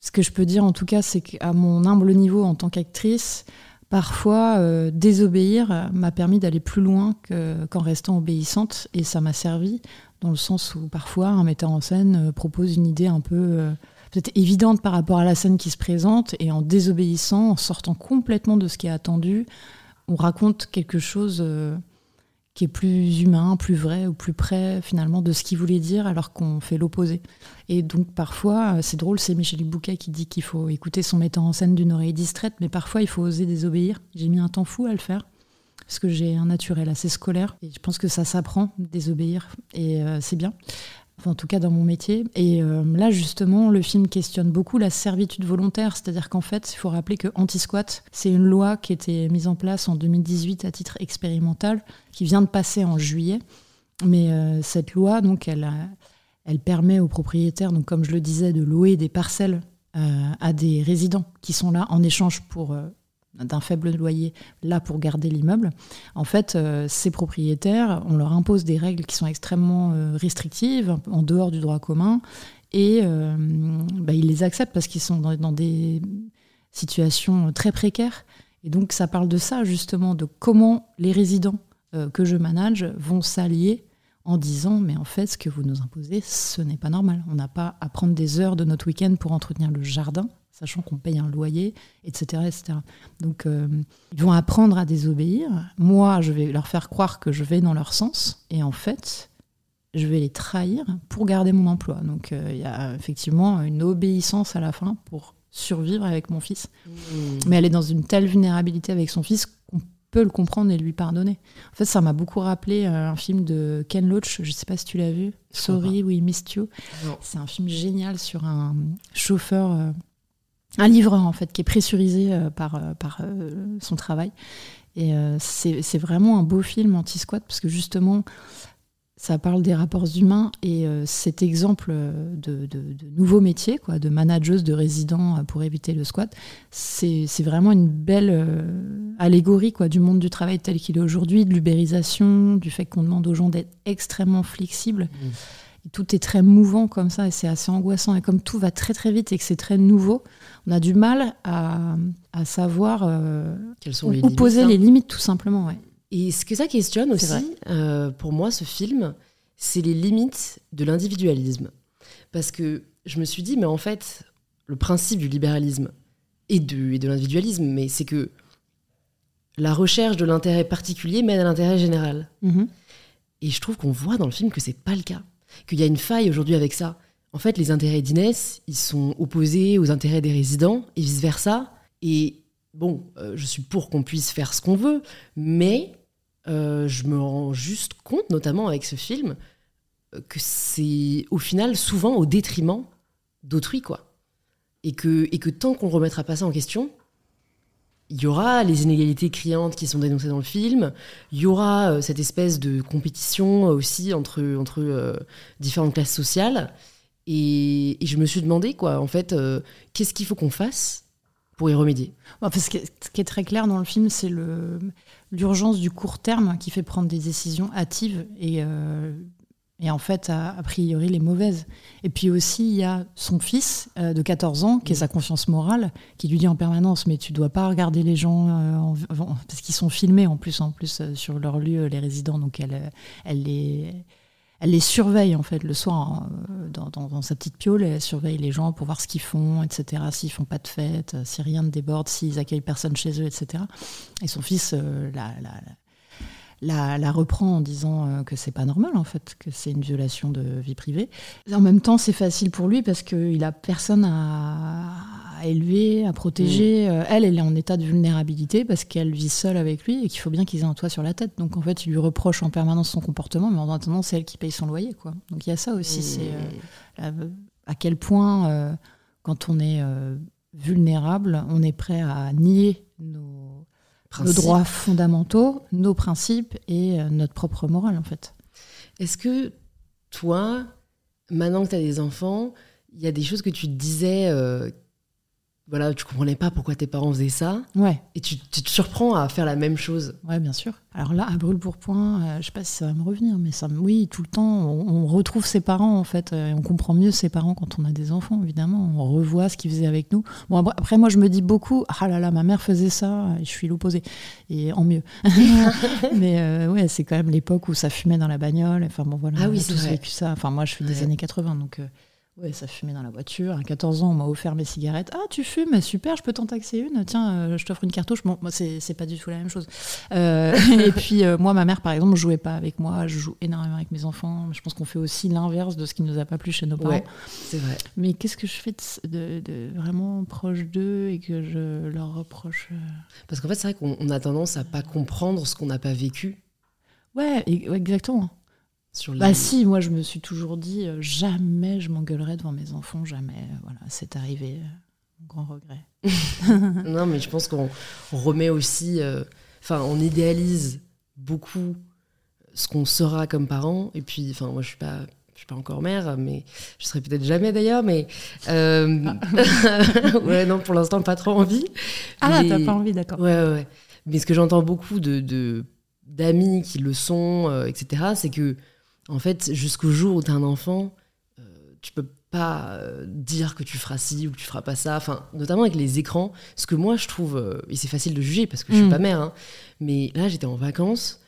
ce que je peux dire en tout cas c'est qu'à mon humble niveau en tant qu'actrice, parfois euh, désobéir m'a permis d'aller plus loin que- qu'en restant obéissante et ça m'a servi dans le sens où parfois un metteur en scène euh, propose une idée un peu euh, peut-être évidente par rapport à la scène qui se présente et en désobéissant, en sortant complètement de ce qui est attendu, on raconte quelque chose euh, qui est plus humain, plus vrai ou plus près finalement de ce qu'il voulait dire alors qu'on fait l'opposé. Et donc parfois, euh, c'est drôle, c'est Michel Bouquet qui dit qu'il faut écouter son metteur en scène d'une oreille distraite, mais parfois il faut oser désobéir. J'ai mis un temps fou à le faire parce que j'ai un naturel assez scolaire et je pense que ça s'apprend, désobéir, et euh, c'est bien. Enfin, en tout cas dans mon métier. Et euh, là, justement, le film questionne beaucoup la servitude volontaire. C'est-à-dire qu'en fait, il faut rappeler que anti-squat, c'est une loi qui était mise en place en 2018 à titre expérimental, qui vient de passer en juillet. Mais euh, cette loi, donc, elle, permet aux propriétaires, donc, comme je le disais, de louer des parcelles euh, à des résidents qui sont là en échange pour d'un faible loyer, là pour garder l'immeuble. En fait, euh, ces propriétaires, on leur impose des règles qui sont extrêmement euh, restrictives, en dehors du droit commun, et euh, bah, ils les acceptent parce qu'ils sont dans, des situations très précaires. Et donc, ça parle de ça, justement, de comment les résidents que je manage vont s'allier en disant mais en fait ce que vous nous imposez ce n'est pas normal on n'a pas à prendre des heures de notre week-end pour entretenir le jardin sachant qu'on paye un loyer etc etc donc euh, ils vont apprendre à désobéir. Moi je vais leur faire croire que je vais dans leur sens et en fait je vais les trahir pour garder mon emploi. Donc euh, il y a effectivement une obéissance à la fin pour survivre avec mon fils. Mais elle est dans une telle vulnérabilité avec son fils qu'on peut le comprendre et lui pardonner. En fait, ça m'a beaucoup rappelé euh, un film de Ken Loach, je sais pas si tu l'as vu, Sorry, We Missed You. C'est un film génial sur un chauffeur, un livreur en fait, qui est pressurisé euh, par, euh, par euh, son travail. Et c'est vraiment un beau film anti-squat parce que justement, ça parle des rapports humains et cet exemple de, de, de nouveau métier, quoi, de manageuse de résidents euh, pour éviter le squat, c'est vraiment une belle allégorie quoi, du monde du travail tel qu'il est aujourd'hui, de l'ubérisation, du fait qu'on demande aux gens d'être extrêmement flexibles. Et tout est très mouvant comme ça et c'est assez angoissant. Et comme tout va très très vite et que c'est très nouveau, on a du mal à, à savoir euh, Quelles sont où les où limites, poser hein les limites tout simplement. Ouais. Et ce que ça questionne aussi, euh, pour moi, ce film, c'est les limites de l'individualisme. Parce que je me suis dit, mais en fait, le principe du libéralisme et de, et de l'individualisme, mais c'est que la recherche de l'intérêt particulier mène à l'intérêt général. Mhm. Et je trouve qu'on voit dans le film que c'est pas le cas. Qu'il y a une faille aujourd'hui avec ça. En fait, les intérêts d'Inès, ils sont opposés aux intérêts des résidents et vice-versa. Et bon, euh, je suis pour qu'on puisse faire ce qu'on veut, mais euh, je me rends juste compte, notamment avec ce film, que c'est au final souvent au détriment d'autrui, quoi. Et que, et que tant qu'on ne remettra pas ça en question, il y aura les inégalités criantes qui sont dénoncées dans le film, il y aura euh, cette espèce de compétition euh, aussi entre, entre euh, différentes classes sociales, Et, je me suis demandé, quoi, en fait, qu'est-ce qu'il faut qu'on fasse pour y remédier? Ce, qui est, très clair dans le film, c'est l'urgence du court terme qui fait prendre des décisions hâtives et, et en fait, a, priori, les mauvaises. Et puis aussi, il y a son fils euh, de 14 ans, qui est sa confiance morale, qui lui dit en permanence Mais tu dois pas regarder les gens, parce qu'ils sont filmés en plus, en plus sur leur lieu, les résidents. Donc elle, elle les elle les surveille en fait le soir euh, dans, sa petite piole, elle surveille les gens pour voir ce qu'ils font, etc. S'ils font pas de fête, euh, si rien ne déborde, s'ils accueillent personne chez eux, etc. Et son fils euh, la, la, la, reprend en disant que c'est pas normal en fait, que c'est une violation de vie privée. En même temps, c'est facile pour lui parce qu'il a personne à, à élever, à protéger. Mm. Euh, elle, elle est en état de vulnérabilité parce qu'elle vit seule avec lui et qu'il faut bien qu'ils aient un toit sur la tête. Donc en fait, il lui reproche en permanence son comportement, mais en attendant, c'est elle qui paye son loyer. Quoi. Donc il y a ça aussi. C'est euh, à quel point, euh, quand on est vulnérable, on est prêt à nier nos, nos, droits fondamentaux, nos principes et notre propre morale, en fait. Est-ce que toi, maintenant que tu as des enfants, il y a des choses que tu disais voilà, tu comprenais pas pourquoi tes parents faisaient ça. Ouais. Et tu, te surprends à faire la même chose. Ouais, bien sûr. Alors là, à brûle pour point, euh, je sais pas si ça va me revenir, mais ça, oui, tout le temps, on, retrouve ses parents en fait, euh, et on comprend mieux ses parents quand on a des enfants, évidemment. On revoit ce qu'ils faisaient avec nous. Bon, après, moi, je me dis beaucoup, ah là là, ma mère faisait ça, et je suis l'opposé, et en mieux. mais euh, ouais, c'est quand même l'époque où ça fumait dans la bagnole. Enfin bon, voilà. Ah oui, c'est vécu ça. Enfin, moi, je suis des années 80, donc. Ouais, ça fumait dans la voiture. À 14 ans, on m'a offert mes cigarettes. Ah, tu fumes Super, je peux t'en taxer une. Tiens, euh, je t'offre une cartouche. Bon, moi, c'est pas du tout la même chose. Euh, et puis, euh, moi, ma mère, par exemple, ne jouait pas avec moi. Je joue énormément avec mes enfants. Je pense qu'on fait aussi l'inverse de ce qui ne nous a pas plu chez nos parents. c'est vrai. Mais qu'est-ce que je fais de, de, vraiment proche d'eux et que je leur reproche Parce qu'en fait, c'est vrai qu'on a tendance à pas comprendre ce qu'on n'a pas vécu. Ouais, exactement. Bah si, moi je me suis toujours dit euh, jamais je m'engueulerai devant mes enfants, jamais. Voilà, c'est arrivé, euh, grand regret. non, mais je pense qu'on remet aussi, euh, enfin, on idéalise beaucoup ce qu'on sera comme parent. Et puis, enfin, moi je suis pas, je suis pas encore mère, mais je serai peut-être jamais d'ailleurs. Mais ouais, non, pour l'instant pas trop envie. Ah, t'as pas envie, d'accord. Ouais, ouais, ouais. Mais ce que j'entends beaucoup de d'amis qui le sont, etc., c'est que en fait, jusqu'au jour où tu as un enfant, euh, tu peux pas euh, dire que tu feras ci ou que tu feras pas ça. Enfin, notamment avec les écrans. Ce que moi, je trouve, euh, et c'est facile de juger parce que je suis mm. pas mère, hein, mais là, j'étais en vacances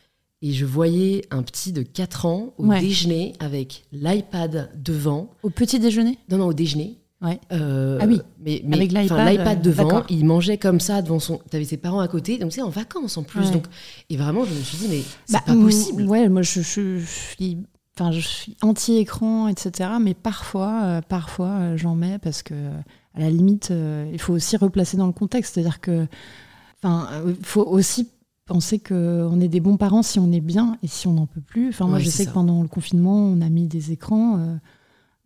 et je voyais un petit de 4 ans au déjeuner avec l'iPad devant. Au petit déjeuner? Non, non, au déjeuner. Ouais. Euh, ah oui. Mais, mais avec l'iPad devant, il mangeait comme ça devant son. T'avais ses parents à côté, donc c'est en vacances en plus. Donc et vraiment, je me suis dit mais c'est bah, pas possible. Ouais, moi je, je, suis, enfin je suis anti-écran, etc. Mais parfois, euh, parfois euh, j'en mets parce que à la limite, il faut aussi replacer dans le contexte, c'est-à-dire que, enfin, faut aussi penser qu'on est des bons parents si on est bien et si on n'en peut plus. Enfin, moi, je sais que pendant le confinement, on a mis des écrans.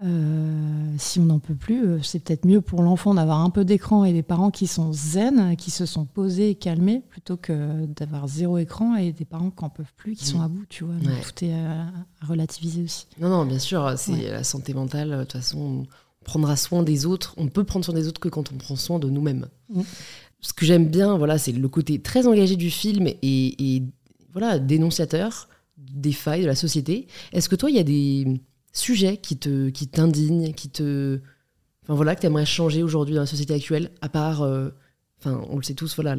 Euh, si on n'en peut plus, euh, c'est peut-être mieux pour l'enfant d'avoir un peu d'écran et des parents qui sont zen, qui se sont posés et calmés, plutôt que d'avoir zéro écran et des parents qui n'en peuvent plus, qui sont mm. à bout, tu vois. tout est à, relativiser aussi. Non, non, bien sûr, c'est la santé mentale. De toute façon, on prendra soin des autres. On ne peut prendre soin des autres que quand on prend soin de nous-mêmes. Mm. Ce que j'aime bien, voilà, c'est le côté très engagé du film et, et voilà, dénonciateur des failles de la société. Est-ce que toi, il y a des sujet qui te qui t'indigne, qui te enfin voilà que tu aimerais changer aujourd'hui dans la société actuelle à part euh, enfin on le sait tous voilà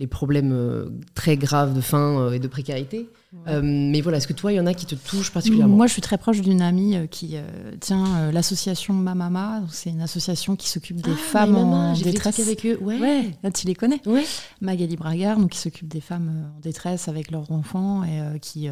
les problèmes euh, très graves de faim euh, et de précarité. mais voilà, est-ce que toi, il y en a qui te touchent particulièrement? Moi, je suis très proche d'une amie qui tient l'association Mamama. C'est une association qui s'occupe des ah, femmes en détresse. avec eux. Ouais. ouais. tu les connais ouais. Magali Bragard, donc qui s'occupe des femmes en détresse avec leurs enfants et qui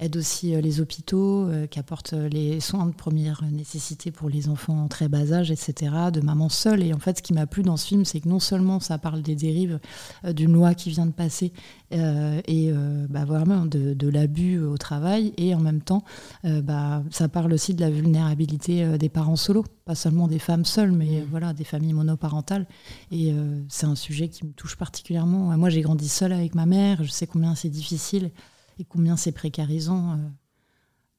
aide aussi euh, les hôpitaux, euh, qui apporte euh, les soins de première nécessité pour les enfants en très bas âge, etc., de maman seule. Et en fait, ce qui m'a plu dans ce film, c'est que non seulement ça parle des dérives d'une loi qui vient de passer et bah, vraiment de, l'abus au travail, et en même temps, bah, ça parle aussi de la vulnérabilité des parents solos, pas seulement des femmes seules, mais mmh. voilà, des familles monoparentales. Et c'est un sujet qui me touche particulièrement. Moi, j'ai grandi seule avec ma mère, je sais combien c'est difficile et combien c'est précarisant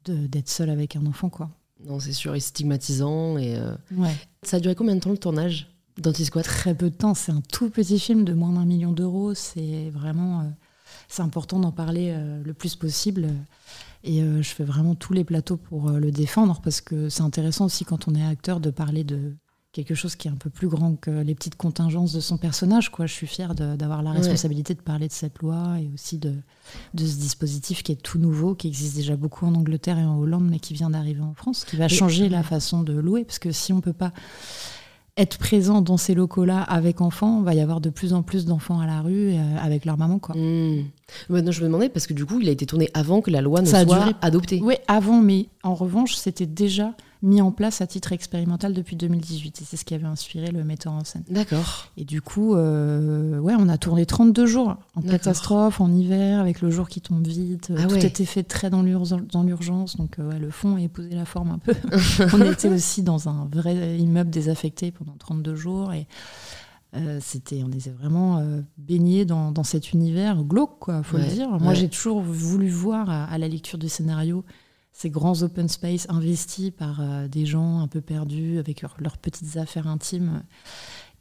euh, d'être seul avec un enfant, quoi. Non, c'est sûr, et stigmatisant. Et, euh, Ouais. Ça a duré combien de temps le tournage d'Anti-Squat Très peu de temps. C'est un tout petit film de moins d'un million d'euros. C'est vraiment. euh, c'est important d'en parler le plus possible. Et je fais vraiment tous les plateaux pour le défendre parce que c'est intéressant aussi quand on est acteur de parler de quelque chose qui est un peu plus grand que les petites contingences de son personnage. Quoi. Je suis fière d'avoir la Ouais. responsabilité de parler de cette loi et aussi de, de ce dispositif qui est tout nouveau, qui existe déjà beaucoup en Angleterre et en Hollande, mais qui vient d'arriver en France, qui va changer la façon de louer. Parce que si on peut pas être présent dans ces locaux-là avec enfants, il va y avoir de plus en plus d'enfants à la rue euh, avec leur maman. Quoi. Maintenant, je me demandais, parce que du coup, il a été tourné avant que la loi ne Ça soit duré- adoptée. Oui, avant, mais en revanche, c'était déjà mis en place à titre expérimental depuis 2018. Et c'est ce qui avait inspiré le metteur en scène. D'accord. Et du coup, euh, ouais, on a tourné 32 jours en catastrophe, en hiver, avec le jour qui tombe vite. Ah Tout ouais. était fait très dans l'urgence. Donc, euh, ouais, le fond a épousé la forme un peu. on était aussi dans un vrai immeuble désaffecté pendant 32 jours. Et euh, c'était, on était vraiment euh, baignés dans, dans cet univers glauque, quoi, faut Ouais, le dire. Moi, ouais. j'ai toujours voulu voir à, à la lecture du scénario ces grands open space investis par euh, des gens un peu perdus avec leur- leurs petites affaires intimes.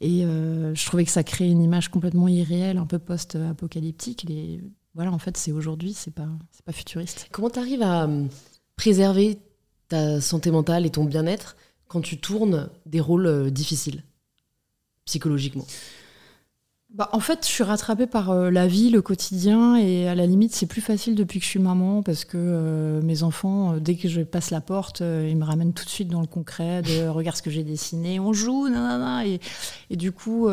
Et euh, je trouvais que ça créait une image complètement irréelle, un peu post-apocalyptique. Et voilà, en fait, c'est aujourd'hui, c'est pas, c'est pas futuriste. Comment tu arrives à hum, préserver ta santé mentale et ton bien-être quand tu tournes des rôles euh, difficiles, psychologiquement? Bah, en fait, je suis rattrapée par euh, la vie, le quotidien, et à la limite, c'est plus facile depuis que je suis maman parce que euh, mes enfants, euh, dès que je passe la porte, ils me ramènent tout de suite dans le concret de regarde ce que j'ai dessiné, on joue, nanana, et, et du coup.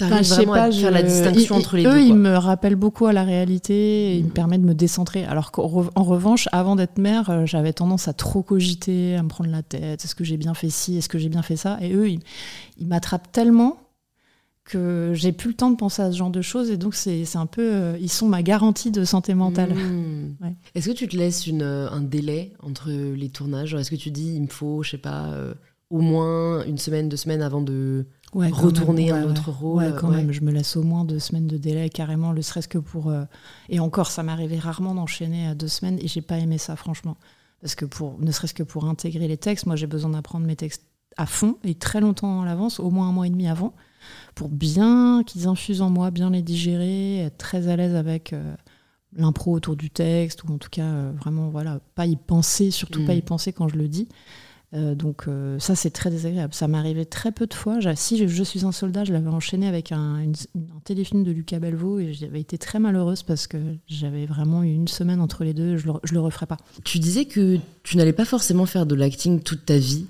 Enfin, je sais pas, faire je- la distinction ils- entre les eux, deux. ils quoi. me rappellent beaucoup à la réalité et ils me Mhm. permettent de me décentrer. Alors qu'en re- en revanche, avant d'être mère, j'avais tendance à trop cogiter, à me prendre la tête. Est-ce que j'ai bien fait ci Est-ce que j'ai bien fait ça Et eux, ils, ils m'attrapent tellement que j'ai plus le temps de penser à ce genre de choses. Et donc, c'est un peu. euh, ils sont ma garantie de santé mentale. Mmh. Ouais. Est-ce que tu te laisses une, euh, un délai entre les tournages? Est-ce que tu dis il me faut, je sais pas, euh, au moins une semaine, deux semaines avant de Ouais, retourner même. un Ouais, autre rôle? Ouais, quand même. Je me laisse au moins deux semaines de délai, carrément, le serait-ce que pour. euh, Et encore, ça m'arrivait rarement d'enchaîner à deux semaines et j'ai pas aimé ça, franchement. Parce que pour, ne serait-ce que pour intégrer les textes, moi j'ai besoin d'apprendre mes textes à fond et très longtemps à l'avance, au moins un mois et demi avant, pour bien qu'ils infusent en moi, bien les digérer, être très à l'aise avec euh, l'impro autour du texte, ou en tout cas euh, vraiment, voilà, pas y penser, surtout Mm. pas y penser quand je le dis. Euh, donc ça c'est très désagréable. Ça arrivé très peu de fois. Si je, je suis un soldat, je l'avais enchaîné avec un, une- un téléfilm de Lucas Belvaux et j'avais été très malheureuse parce que j'avais vraiment eu une semaine entre les deux. Je le, je le referai pas. Tu disais que tu n'allais pas forcément faire de l'acting toute ta vie.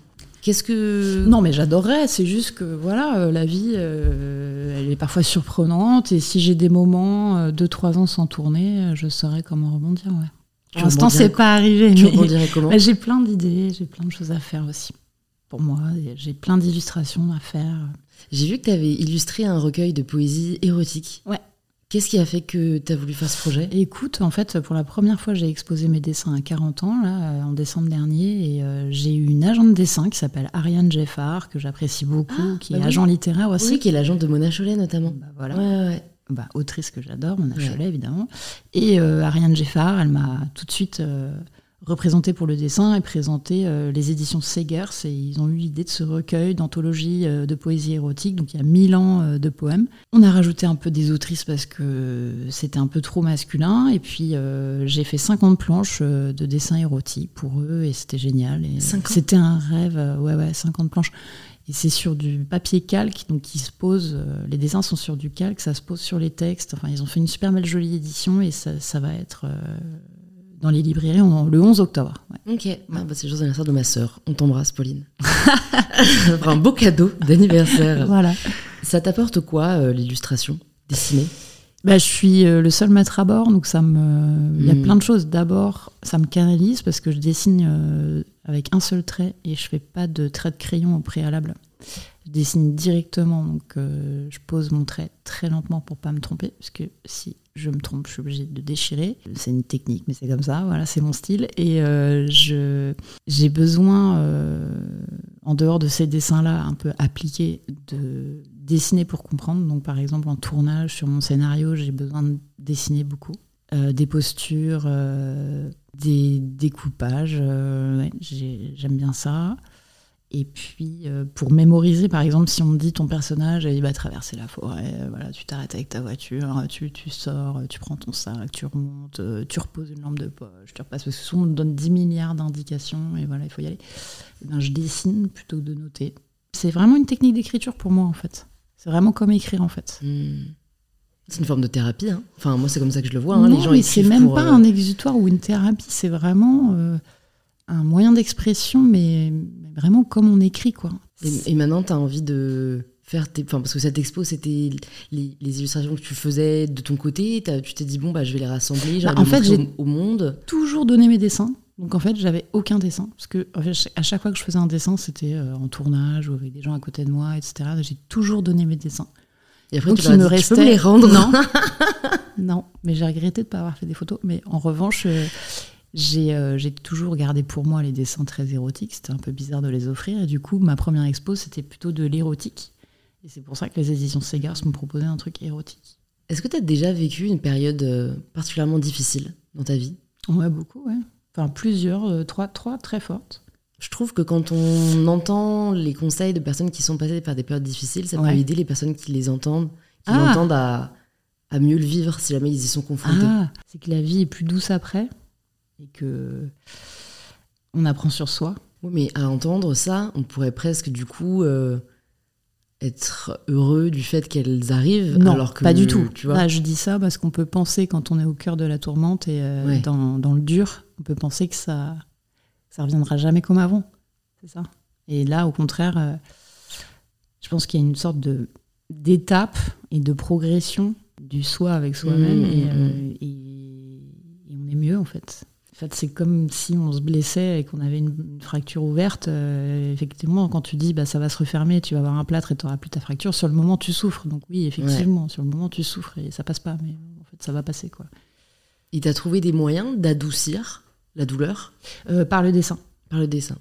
Qu'est-ce que. Non mais j'adorerais. C'est juste que voilà, euh, la vie, euh, elle est parfois surprenante et si j'ai des moments euh, deux trois ans sans tourner, euh, je saurais comment rebondir. Ouais. Pour l'instant, c'est pas arrivé. Tu rebondirais comment Mais j'ai plein d'idées, j'ai plein de choses à faire aussi. Pour moi, j'ai plein d'illustrations à faire. J'ai vu que tu avais illustré un recueil de poésie érotique. Ouais. Qu'est-ce qui a fait que tu as voulu faire ce projet? Écoute, en fait, pour la première fois, j'ai exposé mes dessins à 40 ans, là, euh, en décembre dernier, et euh, j'ai eu une agent de dessin qui s'appelle Ariane Jeffard, que j'apprécie beaucoup, Ah, qui bah est oui. agent littéraire aussi. Oui, qui est l'agent de Mona Chollet notamment. Bah, voilà. Ouais, ouais, ouais. Bah, autrice que j'adore, Mona Ouais. Chollet, évidemment. Et euh, Ariane Jeffard, elle m'a tout de suite euh, représentée pour le dessin et présenté euh, les éditions Segers. Et ils ont eu l'idée de ce recueil d'anthologie euh, de poésie érotique. Donc il y a 1000 ans euh, de poèmes. On a rajouté un peu des autrices parce que c'était un peu trop masculin. Et puis j'ai fait 50 planches de dessins érotiques pour eux et c'était génial. Et 50? C'était un rêve. ouais, ouais, 50 planches. Et c'est sur du papier calque, donc qui se pose. les dessins sont sur du calque, ça se pose sur les textes. Enfin, ils ont fait une super belle jolie édition et ça, ça va être dans les librairies le 11 octobre. ouais. Ok, Ah, bah, c'est le jour d'anniversaire de ma sœur. On t'embrasse, Pauline. Un beau cadeau d'anniversaire. Voilà. Ça t'apporte quoi, euh, l'illustration dessinée? Bah, je suis euh, le seul maître à bord, donc ça me. Il y a Mm. plein de choses. D'abord, ça me canalise parce que je dessine euh, avec un seul trait et je fais pas de trait de crayon au préalable. Je dessine directement, donc je pose mon trait très lentement pour pas me tromper, parce que si je me trompe, je suis obligée de déchirer. C'est une technique, mais c'est comme ça. Voilà, c'est mon style. Et euh, j'ai besoin, euh, en dehors de ces dessins-là, un peu appliqués, de dessiner pour comprendre. Donc, par exemple, en tournage sur mon scénario, j'ai besoin de dessiner beaucoup. euh, des postures, des découpages. J'aime bien ça. Et puis, euh, pour mémoriser, par exemple, si on me dit ton personnage, il va traverser la forêt, euh, voilà, tu t'arrêtes avec ta voiture, tu, tu sors, euh, tu prends ton sac, tu remontes, euh, tu reposes une lampe de poche, tu repasses, parce que souvent on me donne 10 milliards d'indications, et voilà, il faut y aller. Eh ben, je dessine plutôt que de noter. C'est vraiment une technique d'écriture pour moi, en fait. C'est vraiment comme écrire, en fait. Hmm. C'est une forme de thérapie. hein. Enfin, moi, c'est comme ça que je le vois. hein. non, Les gens mais c'est même pour, pas euh, un exutoire ou une thérapie, c'est vraiment euh, un moyen d'expression, mais, mais vraiment comme on écrit, quoi. Et, et maintenant, tu as envie de faire tes. Enfin, parce que cette expo, c'était les, les illustrations que tu faisais de ton côté. Tu t'es dit, bon, bah, je vais les rassembler. Bah, en fait, j'ai- au, au monde. toujours donné mes dessins. Donc en fait, j'avais aucun dessin. Parce que en fait, à chaque fois que je faisais un dessin, c'était euh, en tournage ou avec des gens à côté de moi, etc. J'ai toujours donné mes dessins. Et après, Donc tu il me dit, tu peux restait. me les rendre Non. non, mais j'ai regretté de ne pas avoir fait des photos. Mais en revanche, euh, j'ai euh, j'ai toujours gardé pour moi les dessins très érotiques. C'était un peu bizarre de les offrir. Et du coup, ma première expo, c'était plutôt de l'érotique. Et c'est pour ça que les éditions Segars m'ont proposé un truc érotique. Est-ce que tu as déjà vécu une période euh, particulièrement difficile dans ta vie? Ouais, beaucoup, ouais. Enfin, plusieurs, euh, trois, trois très fortes. Je trouve que quand on entend les conseils de personnes qui sont passées par des périodes difficiles, ça Ouais. peut aider les personnes qui les entendent, qui Ah. l'entendent à, à mieux le vivre si jamais ils y sont confrontés. Ah, c'est que la vie est plus douce après et que on apprend sur soi. Oui, mais à entendre ça, on pourrait presque du coup euh, être heureux du fait qu'elles arrivent, Non, alors que pas du tout. Tu vois, Là, je dis ça parce qu'on peut penser quand on est au cœur de la tourmente et euh, Ouais. dans, dans le dur, on peut penser que ça ça reviendra jamais comme avant. C'est ça. Et là, au contraire, euh, je pense qu'il y a une sorte de d'étape et de progression du soi avec soi-même Mmh, et, mmh, et- et on est mieux en fait. En fait, c'est comme si on se blessait et qu'on avait une, une fracture ouverte. euh, effectivement, quand tu dis bah, ça va se refermer, tu vas avoir un plâtre et tu n'auras plus ta fracture, sur le moment tu souffres. Donc oui, effectivement, sur le moment tu souffres et ça passe pas, mais en fait ça va passer quoi. il t'a trouvé des moyens d'adoucir la douleur? Euh, par le dessin. par le dessin.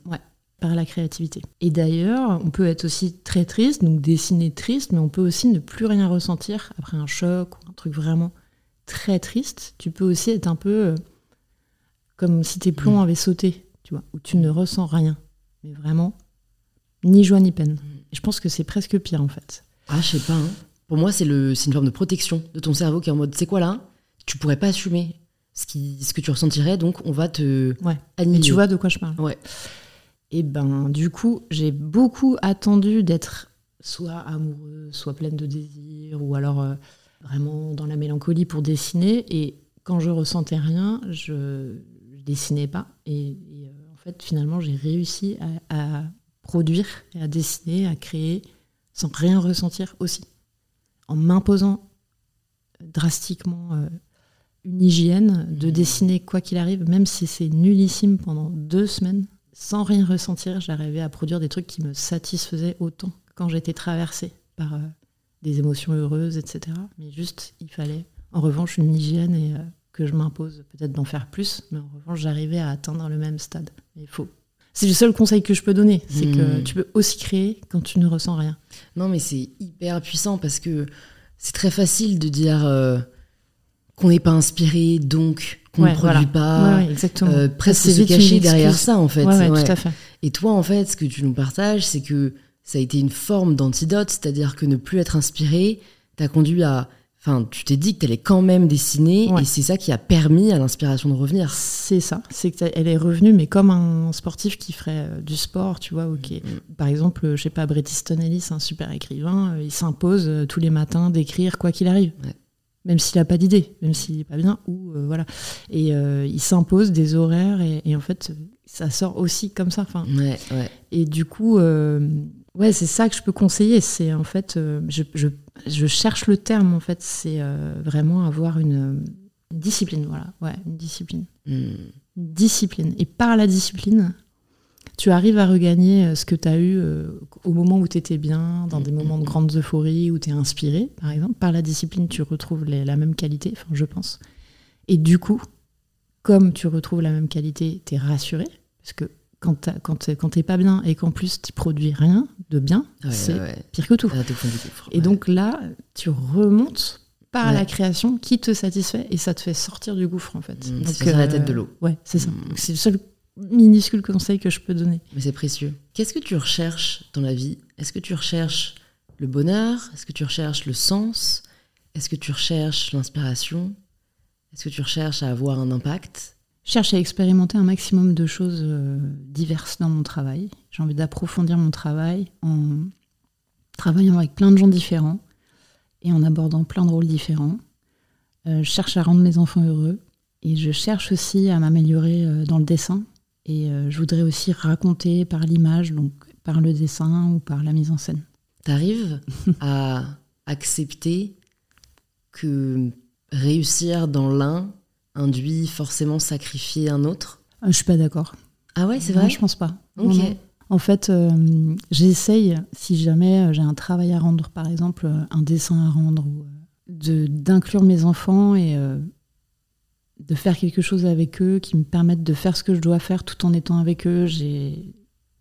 par la créativité. Et d'ailleurs, on peut être aussi très triste, donc dessiner triste, mais on peut aussi ne plus rien ressentir après un choc ou un truc vraiment très triste. Tu peux aussi être un peu euh, comme si tes plombs Mm. avaient sauté, tu vois, où tu ne ressens rien, mais vraiment ni joie ni peine. Et je pense que c'est presque pire en fait. Ah, je sais pas. hein. Pour moi, c'est le, c'est une forme de protection de ton cerveau qui est en mode, c'est quoi là? Tu pourrais pas assumer ce, qui, ce que tu ressentirais, donc on va te Ouais. Mais tu vois de quoi je parle. Ouais. Et ben, du coup, j'ai beaucoup attendu d'être soit amoureuse, soit pleine de désir, ou alors euh, vraiment dans la mélancolie pour dessiner. Et quand je ressentais rien, je dessinais pas. Et, et, euh, en fait, finalement, j'ai réussi à, à produire, et à dessiner, à créer, sans rien ressentir aussi. En m'imposant drastiquement euh, une hygiène de Mhm. dessiner quoi qu'il arrive, même si c'est nullissime pendant deux semaines, sans rien ressentir, j'arrivais à produire des trucs qui me satisfaisaient autant quand j'étais traversée par euh, des émotions heureuses, etc. Mais juste, il fallait, en revanche, une hygiène et euh, que je m'impose peut-être d'en faire plus, mais en revanche, j'arrivais à atteindre le même stade. Il faut. C'est le seul conseil que je peux donner, c'est que Mhm. tu peux aussi créer quand tu ne ressens rien. Non, mais c'est hyper puissant parce que c'est très facile de dire euh, qu'on n'est pas inspiré, donc qu'on Ouais, ne produit voilà. pas. Ouais, ouais, exactement. euh, presque se cacher derrière ça, en fait. Tout à fait. Et toi, en fait, ce que tu nous partages, c'est que ça a été une forme d'antidote, c'est-à-dire que ne plus être inspiré t'a conduit à. Enfin, tu t'es dit que t'allais quand même dessiner, Ouais. et c'est ça qui a permis à l'inspiration de revenir. C'est ça, c'est qu'elle est revenue, mais comme un sportif qui ferait euh, du sport, tu vois, ok. Mm. Par exemple, je sais pas, Bret Easton Ellis, un super écrivain, euh, il s'impose euh, tous les matins d'écrire quoi qu'il arrive. Ouais. Même s'il a pas d'idée, même s'il est pas bien, ou euh, voilà. Et euh, il s'impose des horaires, et, et en fait, ça sort aussi comme ça. Enfin, Ouais, ouais. et du coup, euh, ouais, c'est ça que je peux conseiller. C'est en fait, euh, je, je- je cherche le terme, en fait, c'est euh, vraiment avoir une, euh, une discipline, voilà. Ouais, une discipline Hmm. discipline. Et par la discipline, tu arrives à regagner ce que tu as eu euh, au moment où tu étais bien, dans des moments de grande euphorie, où tu es inspiré, par exemple. Par la discipline, tu retrouves les- la même qualité, enfin, je pense. Et du coup, comme tu retrouves la même qualité, tu es rassuré, parce que quand t'es quand t'es pas bien et qu'en plus tu produis rien de bien, Ouais, c'est ouais, pire que tout. Ah. Et ouais. donc là, tu remontes par la création qui te satisfait et ça te fait sortir du gouffre en fait. Mmh, Donc, la tête de l'eau. Ouais, c'est ça. Mmh. C'est le seul minuscule conseil que je peux donner. Mais c'est précieux. Qu'est-ce que tu recherches dans la vie? Est-ce que tu recherches le bonheur? Est-ce que tu recherches le sens? Est-ce que tu recherches l'inspiration? Est-ce que tu recherches à avoir un impact? Je cherche à expérimenter un maximum de choses euh, diverses dans mon travail. J'ai envie d'approfondir mon travail en travaillant avec plein de gens différents et en abordant plein de rôles différents. Euh, je cherche à rendre mes enfants heureux et je cherche aussi à m'améliorer euh, dans le dessin. Et je voudrais aussi raconter par l'image, donc par le dessin ou par la mise en scène. T'arrives à accepter que réussir dans l'un induit forcément sacrifier un autre Euh, je suis pas d'accord. Ah ouais, c'est Non, vrai Je pense pas. Ok. Non, non. En fait, euh, j'essaye, si jamais euh, j'ai un travail à rendre, par exemple, euh, un dessin à rendre, d'inclure mes enfants et euh, de faire quelque chose avec eux qui me permette de faire ce que je dois faire tout en étant avec eux.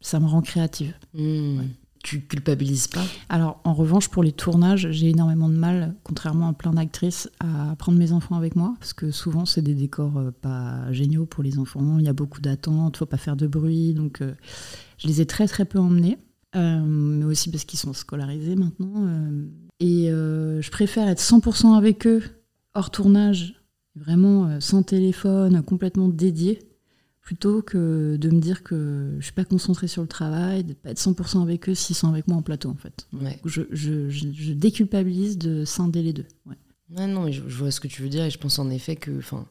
Ça me rend créative. Hmm. Tu culpabilises pas? Alors, en revanche, pour les tournages, j'ai énormément de mal, contrairement à plein d'actrices, à prendre mes enfants avec moi, parce que souvent, c'est des décors euh, pas géniaux pour les enfants. Il y a beaucoup d'attentes, faut pas faire de bruit, donc euh, je les ai très très peu emmenés, euh, mais aussi parce qu'ils sont scolarisés maintenant. et je préfère être 100% avec eux, hors tournage, vraiment sans téléphone, complètement dédié, plutôt que de me dire que je suis pas concentrée sur le travail, de pas être 100% avec eux s'ils sont avec moi en plateau en fait. Ouais. Je, je, je- je déculpabilise de scinder les deux. Ouais. Ouais, non, mais je, vois ce que tu veux dire et je pense en effet que enfin,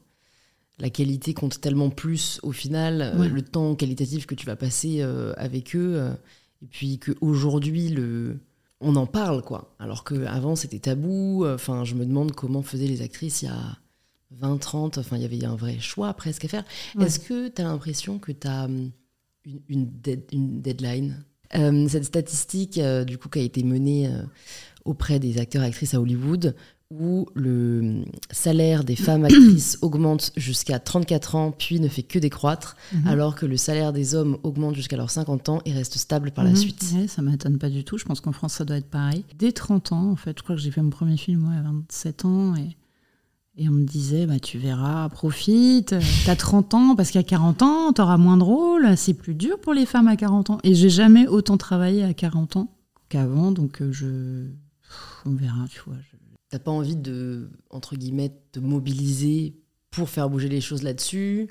la qualité compte tellement plus au final, euh, le temps qualitatif que tu vas passer euh, avec eux, euh, et puis qu'aujourd'hui, le... on en parle, quoi. Alors qu'avant, c'était tabou. Enfin, je me demande comment faisaient les actrices il y a 20, 30, enfin, il y avait un vrai choix presque à faire. Ouais. Est-ce que tu as l'impression que tu as une, une, dead- une deadline? Euh, Cette statistique, euh, du coup, qui a été menée euh, auprès des acteurs et actrices à Hollywood, où le salaire des femmes actrices augmente jusqu'à 34 ans, puis ne fait que décroître, Mhm. alors que le salaire des hommes augmente jusqu'à leurs 50 ans et reste stable par la Mhm. suite. Ouais, ça m'étonne pas du tout. Je pense qu'en France, ça doit être pareil. Dès 30 ans, en fait, je crois que j'ai fait mon premier film ouais, à 27 ans. Et, et on me disait, bah, tu verras, profite. T'as 30 ans, parce qu'à 40 ans, t'auras moins de rôle. C'est plus dur pour les femmes à 40 ans. Et j'ai jamais autant travaillé à 40 ans qu'avant. Donc, euh, je. On verra, tu vois. je- T'as pas envie de, entre guillemets, te mobiliser pour faire bouger les choses là-dessus?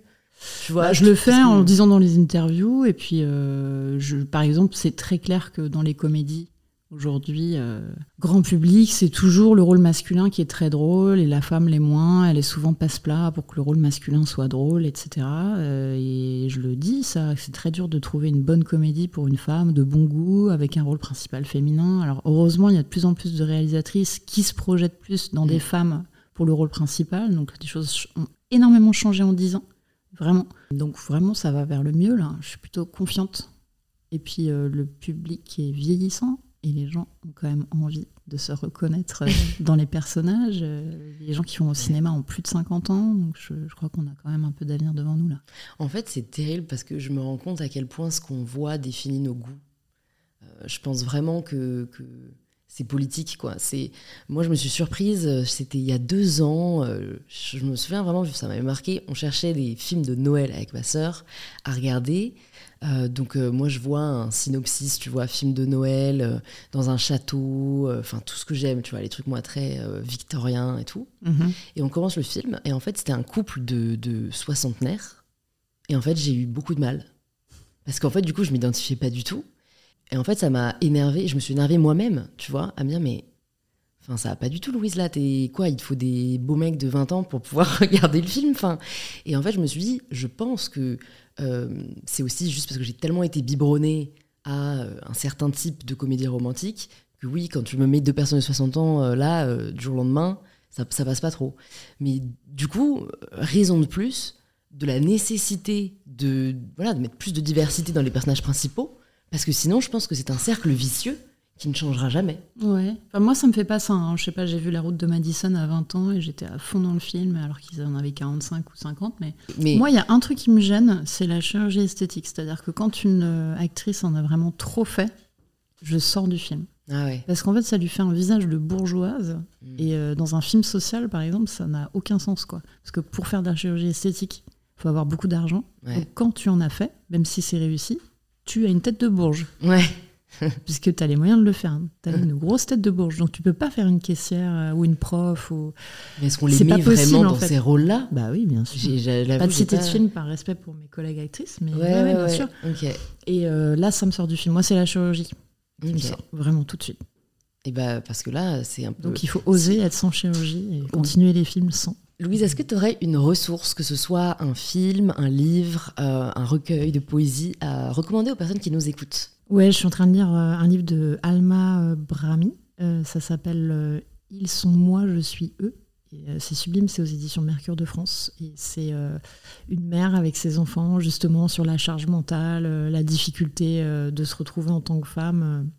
Tu vois, Bah, je le fais que- en le disant dans les interviews. Et puis, euh, je, par exemple, c'est très clair que dans les comédies, aujourd'hui, euh, grand public, c'est toujours le rôle masculin qui est très drôle et la femme les moins. Elle est souvent passe-plat pour que le rôle masculin soit drôle, etc. Euh, et je le dis, ça, c'est très dur de trouver une bonne comédie pour une femme de bon goût avec un rôle principal féminin. Alors, heureusement, il y a de plus en plus de réalisatrices qui se projettent plus dans des Mm. femmes pour le rôle principal. Donc, les choses ch- ont énormément changé en 10 ans. Vraiment. Donc vraiment, ça va vers le mieux là. Je suis plutôt confiante. Et puis euh, le public est vieillissant et les gens ont quand même envie de se reconnaître euh, dans les personnages. Euh, les gens qui vont au cinéma ont plus de 50 ans, donc je, je crois qu'on a quand même un peu d'avenir devant nous là. En fait, c'est terrible parce que je me rends compte à quel point ce qu'on voit définit nos goûts. Euh, je pense vraiment que, que c'est politique, quoi. C'est moi, je me suis surprise. C'était il y a deux ans. euh, je me souviens vraiment, ça m'avait marqué. On cherchait des films de Noël avec ma sœur à regarder. Euh, donc euh, moi, je vois un synopsis, tu vois, film de Noël euh, dans un château. Enfin, tout ce que j'aime, tu vois, les trucs moi très victoriens et tout. Et on commence le film, et en fait, c'était un couple de, de soixantenaires. Et en fait, j'ai eu beaucoup de mal. Parce qu'en fait, du coup, je m'identifiais pas du tout. Et en fait, ça m'a énervé. Je me suis énervée moi-même, tu vois, à me dire, mais. Enfin, ça va pas du tout, Louise, là. T'es quoi Il faut des beaux mecs de 20 ans pour pouvoir regarder le film. Enfin, et en fait, je me suis dit, je pense que euh, c'est aussi juste parce que j'ai tellement été biberonnée à euh, un certain type de comédie romantique que oui, quand tu me mets deux personnes de 60 ans euh, là, du jour au lendemain, ça, ça passe pas trop. Mais du coup, raison de plus de la nécessité de, voilà, de mettre plus de diversité dans les personnages principaux, parce que sinon, je pense que c'est un cercle vicieux qui ne changera jamais. Ouais. Enfin, moi, ça me fait pas ça. hein. Je sais pas, j'ai vu La route de Madison à 20 ans et j'étais à fond dans le film alors qu'ils en avaient 45 ou 50. Mais Mais Moi, il y a un truc qui me gêne, c'est la chirurgie esthétique. C'est-à-dire que quand une euh, actrice en a vraiment trop fait, je sors du film. Ah ouais. Parce qu'en fait, ça lui fait un visage de bourgeoise. Mm. Et euh, dans un film social, par exemple, ça n'a aucun sens. quoi. Parce que pour faire de la chirurgie esthétique, il faut avoir beaucoup d'argent. Ouais. Donc quand tu en as fait, même si c'est réussi, tu as une tête de bourge. Ouais. Puisque tu as les moyens de le faire. Tu as une grosse tête de bourge. Donc tu peux pas faire une caissière euh, ou une prof. Ou... Mais est-ce qu'on les met pas possible, vraiment en dans fait. ces rôles-là? Bah oui, bien sûr. J'ai- Pas de pas- de film par respect pour mes collègues actrices, mais Ouais, ouais, ouais, ouais, bien sûr. Et euh, là, ça me sort du film. Moi, c'est la chirurgie qui me sort vraiment tout de suite. Et bah, parce que là, c'est un peu. Donc il faut oser être sans chirurgie et continuer les films sans. Louise, est-ce que tu aurais une ressource, que ce soit un film, un livre, euh, un recueil de poésie, à recommander aux personnes qui nous écoutent? Ouais, je suis en train de lire euh, un livre de Alma euh, Brahmi. Euh, ça s'appelle Ils sont moi, je suis eux. C'est sublime, c'est aux éditions Mercure de France. Et c'est une mère avec ses enfants, justement, sur la charge mentale, la difficulté de se retrouver en tant que femme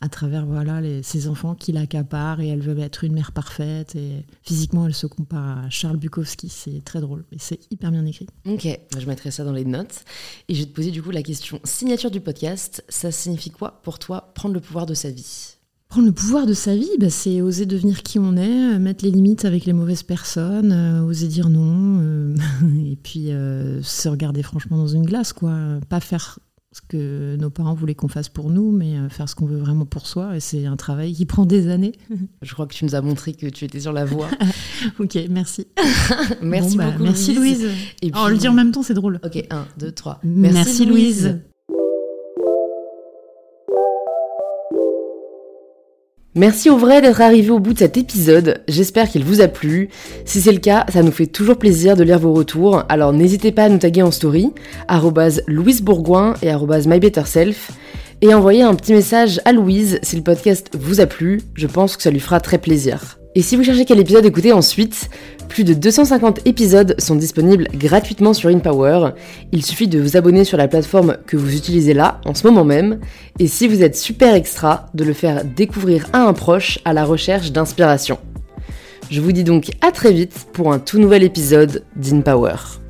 à travers voilà, les, ses enfants qui l'accaparent. Et elle veut être une mère parfaite. Et physiquement, elle se compare à Charles Bukowski. C'est très drôle. Et c'est hyper bien écrit. Ok, bah, je mettrai ça dans les notes. Et je vais te poser du coup la question signature du podcast. Ça signifie quoi pour toi prendre le pouvoir de sa vie? Prendre le pouvoir de sa vie, bah, c'est oser devenir qui on est, euh, mettre les limites avec les mauvaises personnes, euh, oser dire non, euh, et puis euh, se regarder franchement dans une glace, quoi. Pas faire ce que nos parents voulaient qu'on fasse pour nous, mais euh, faire ce qu'on veut vraiment pour soi. Et c'est un travail qui prend des années. Je crois que tu nous as montré que tu étais sur la voie. ok, merci. merci Bon, bah, beaucoup. Merci Louise. Et Oh, le dire en même temps, c'est drôle. Ok, 1, 2, 3. Merci, Louise. Merci au vrai d'être arrivé au bout de cet épisode, j'espère qu'il vous a plu. Si c'est le cas, ça nous fait toujours plaisir de lire vos retours, alors n'hésitez pas à nous taguer en story, Louise Bourgoin et MyBetterSelf, et envoyer un petit message à Louise si le podcast vous a plu, je pense que ça lui fera très plaisir. Et si vous cherchez quel épisode écouter ensuite, plus de 250 épisodes sont disponibles gratuitement sur InPower. Il suffit de vous abonner sur la plateforme que vous utilisez là, en ce moment même, et si vous êtes super extra, de le faire découvrir à un proche à la recherche d'inspiration. Je vous dis donc à très vite pour un tout nouvel épisode d'InPower.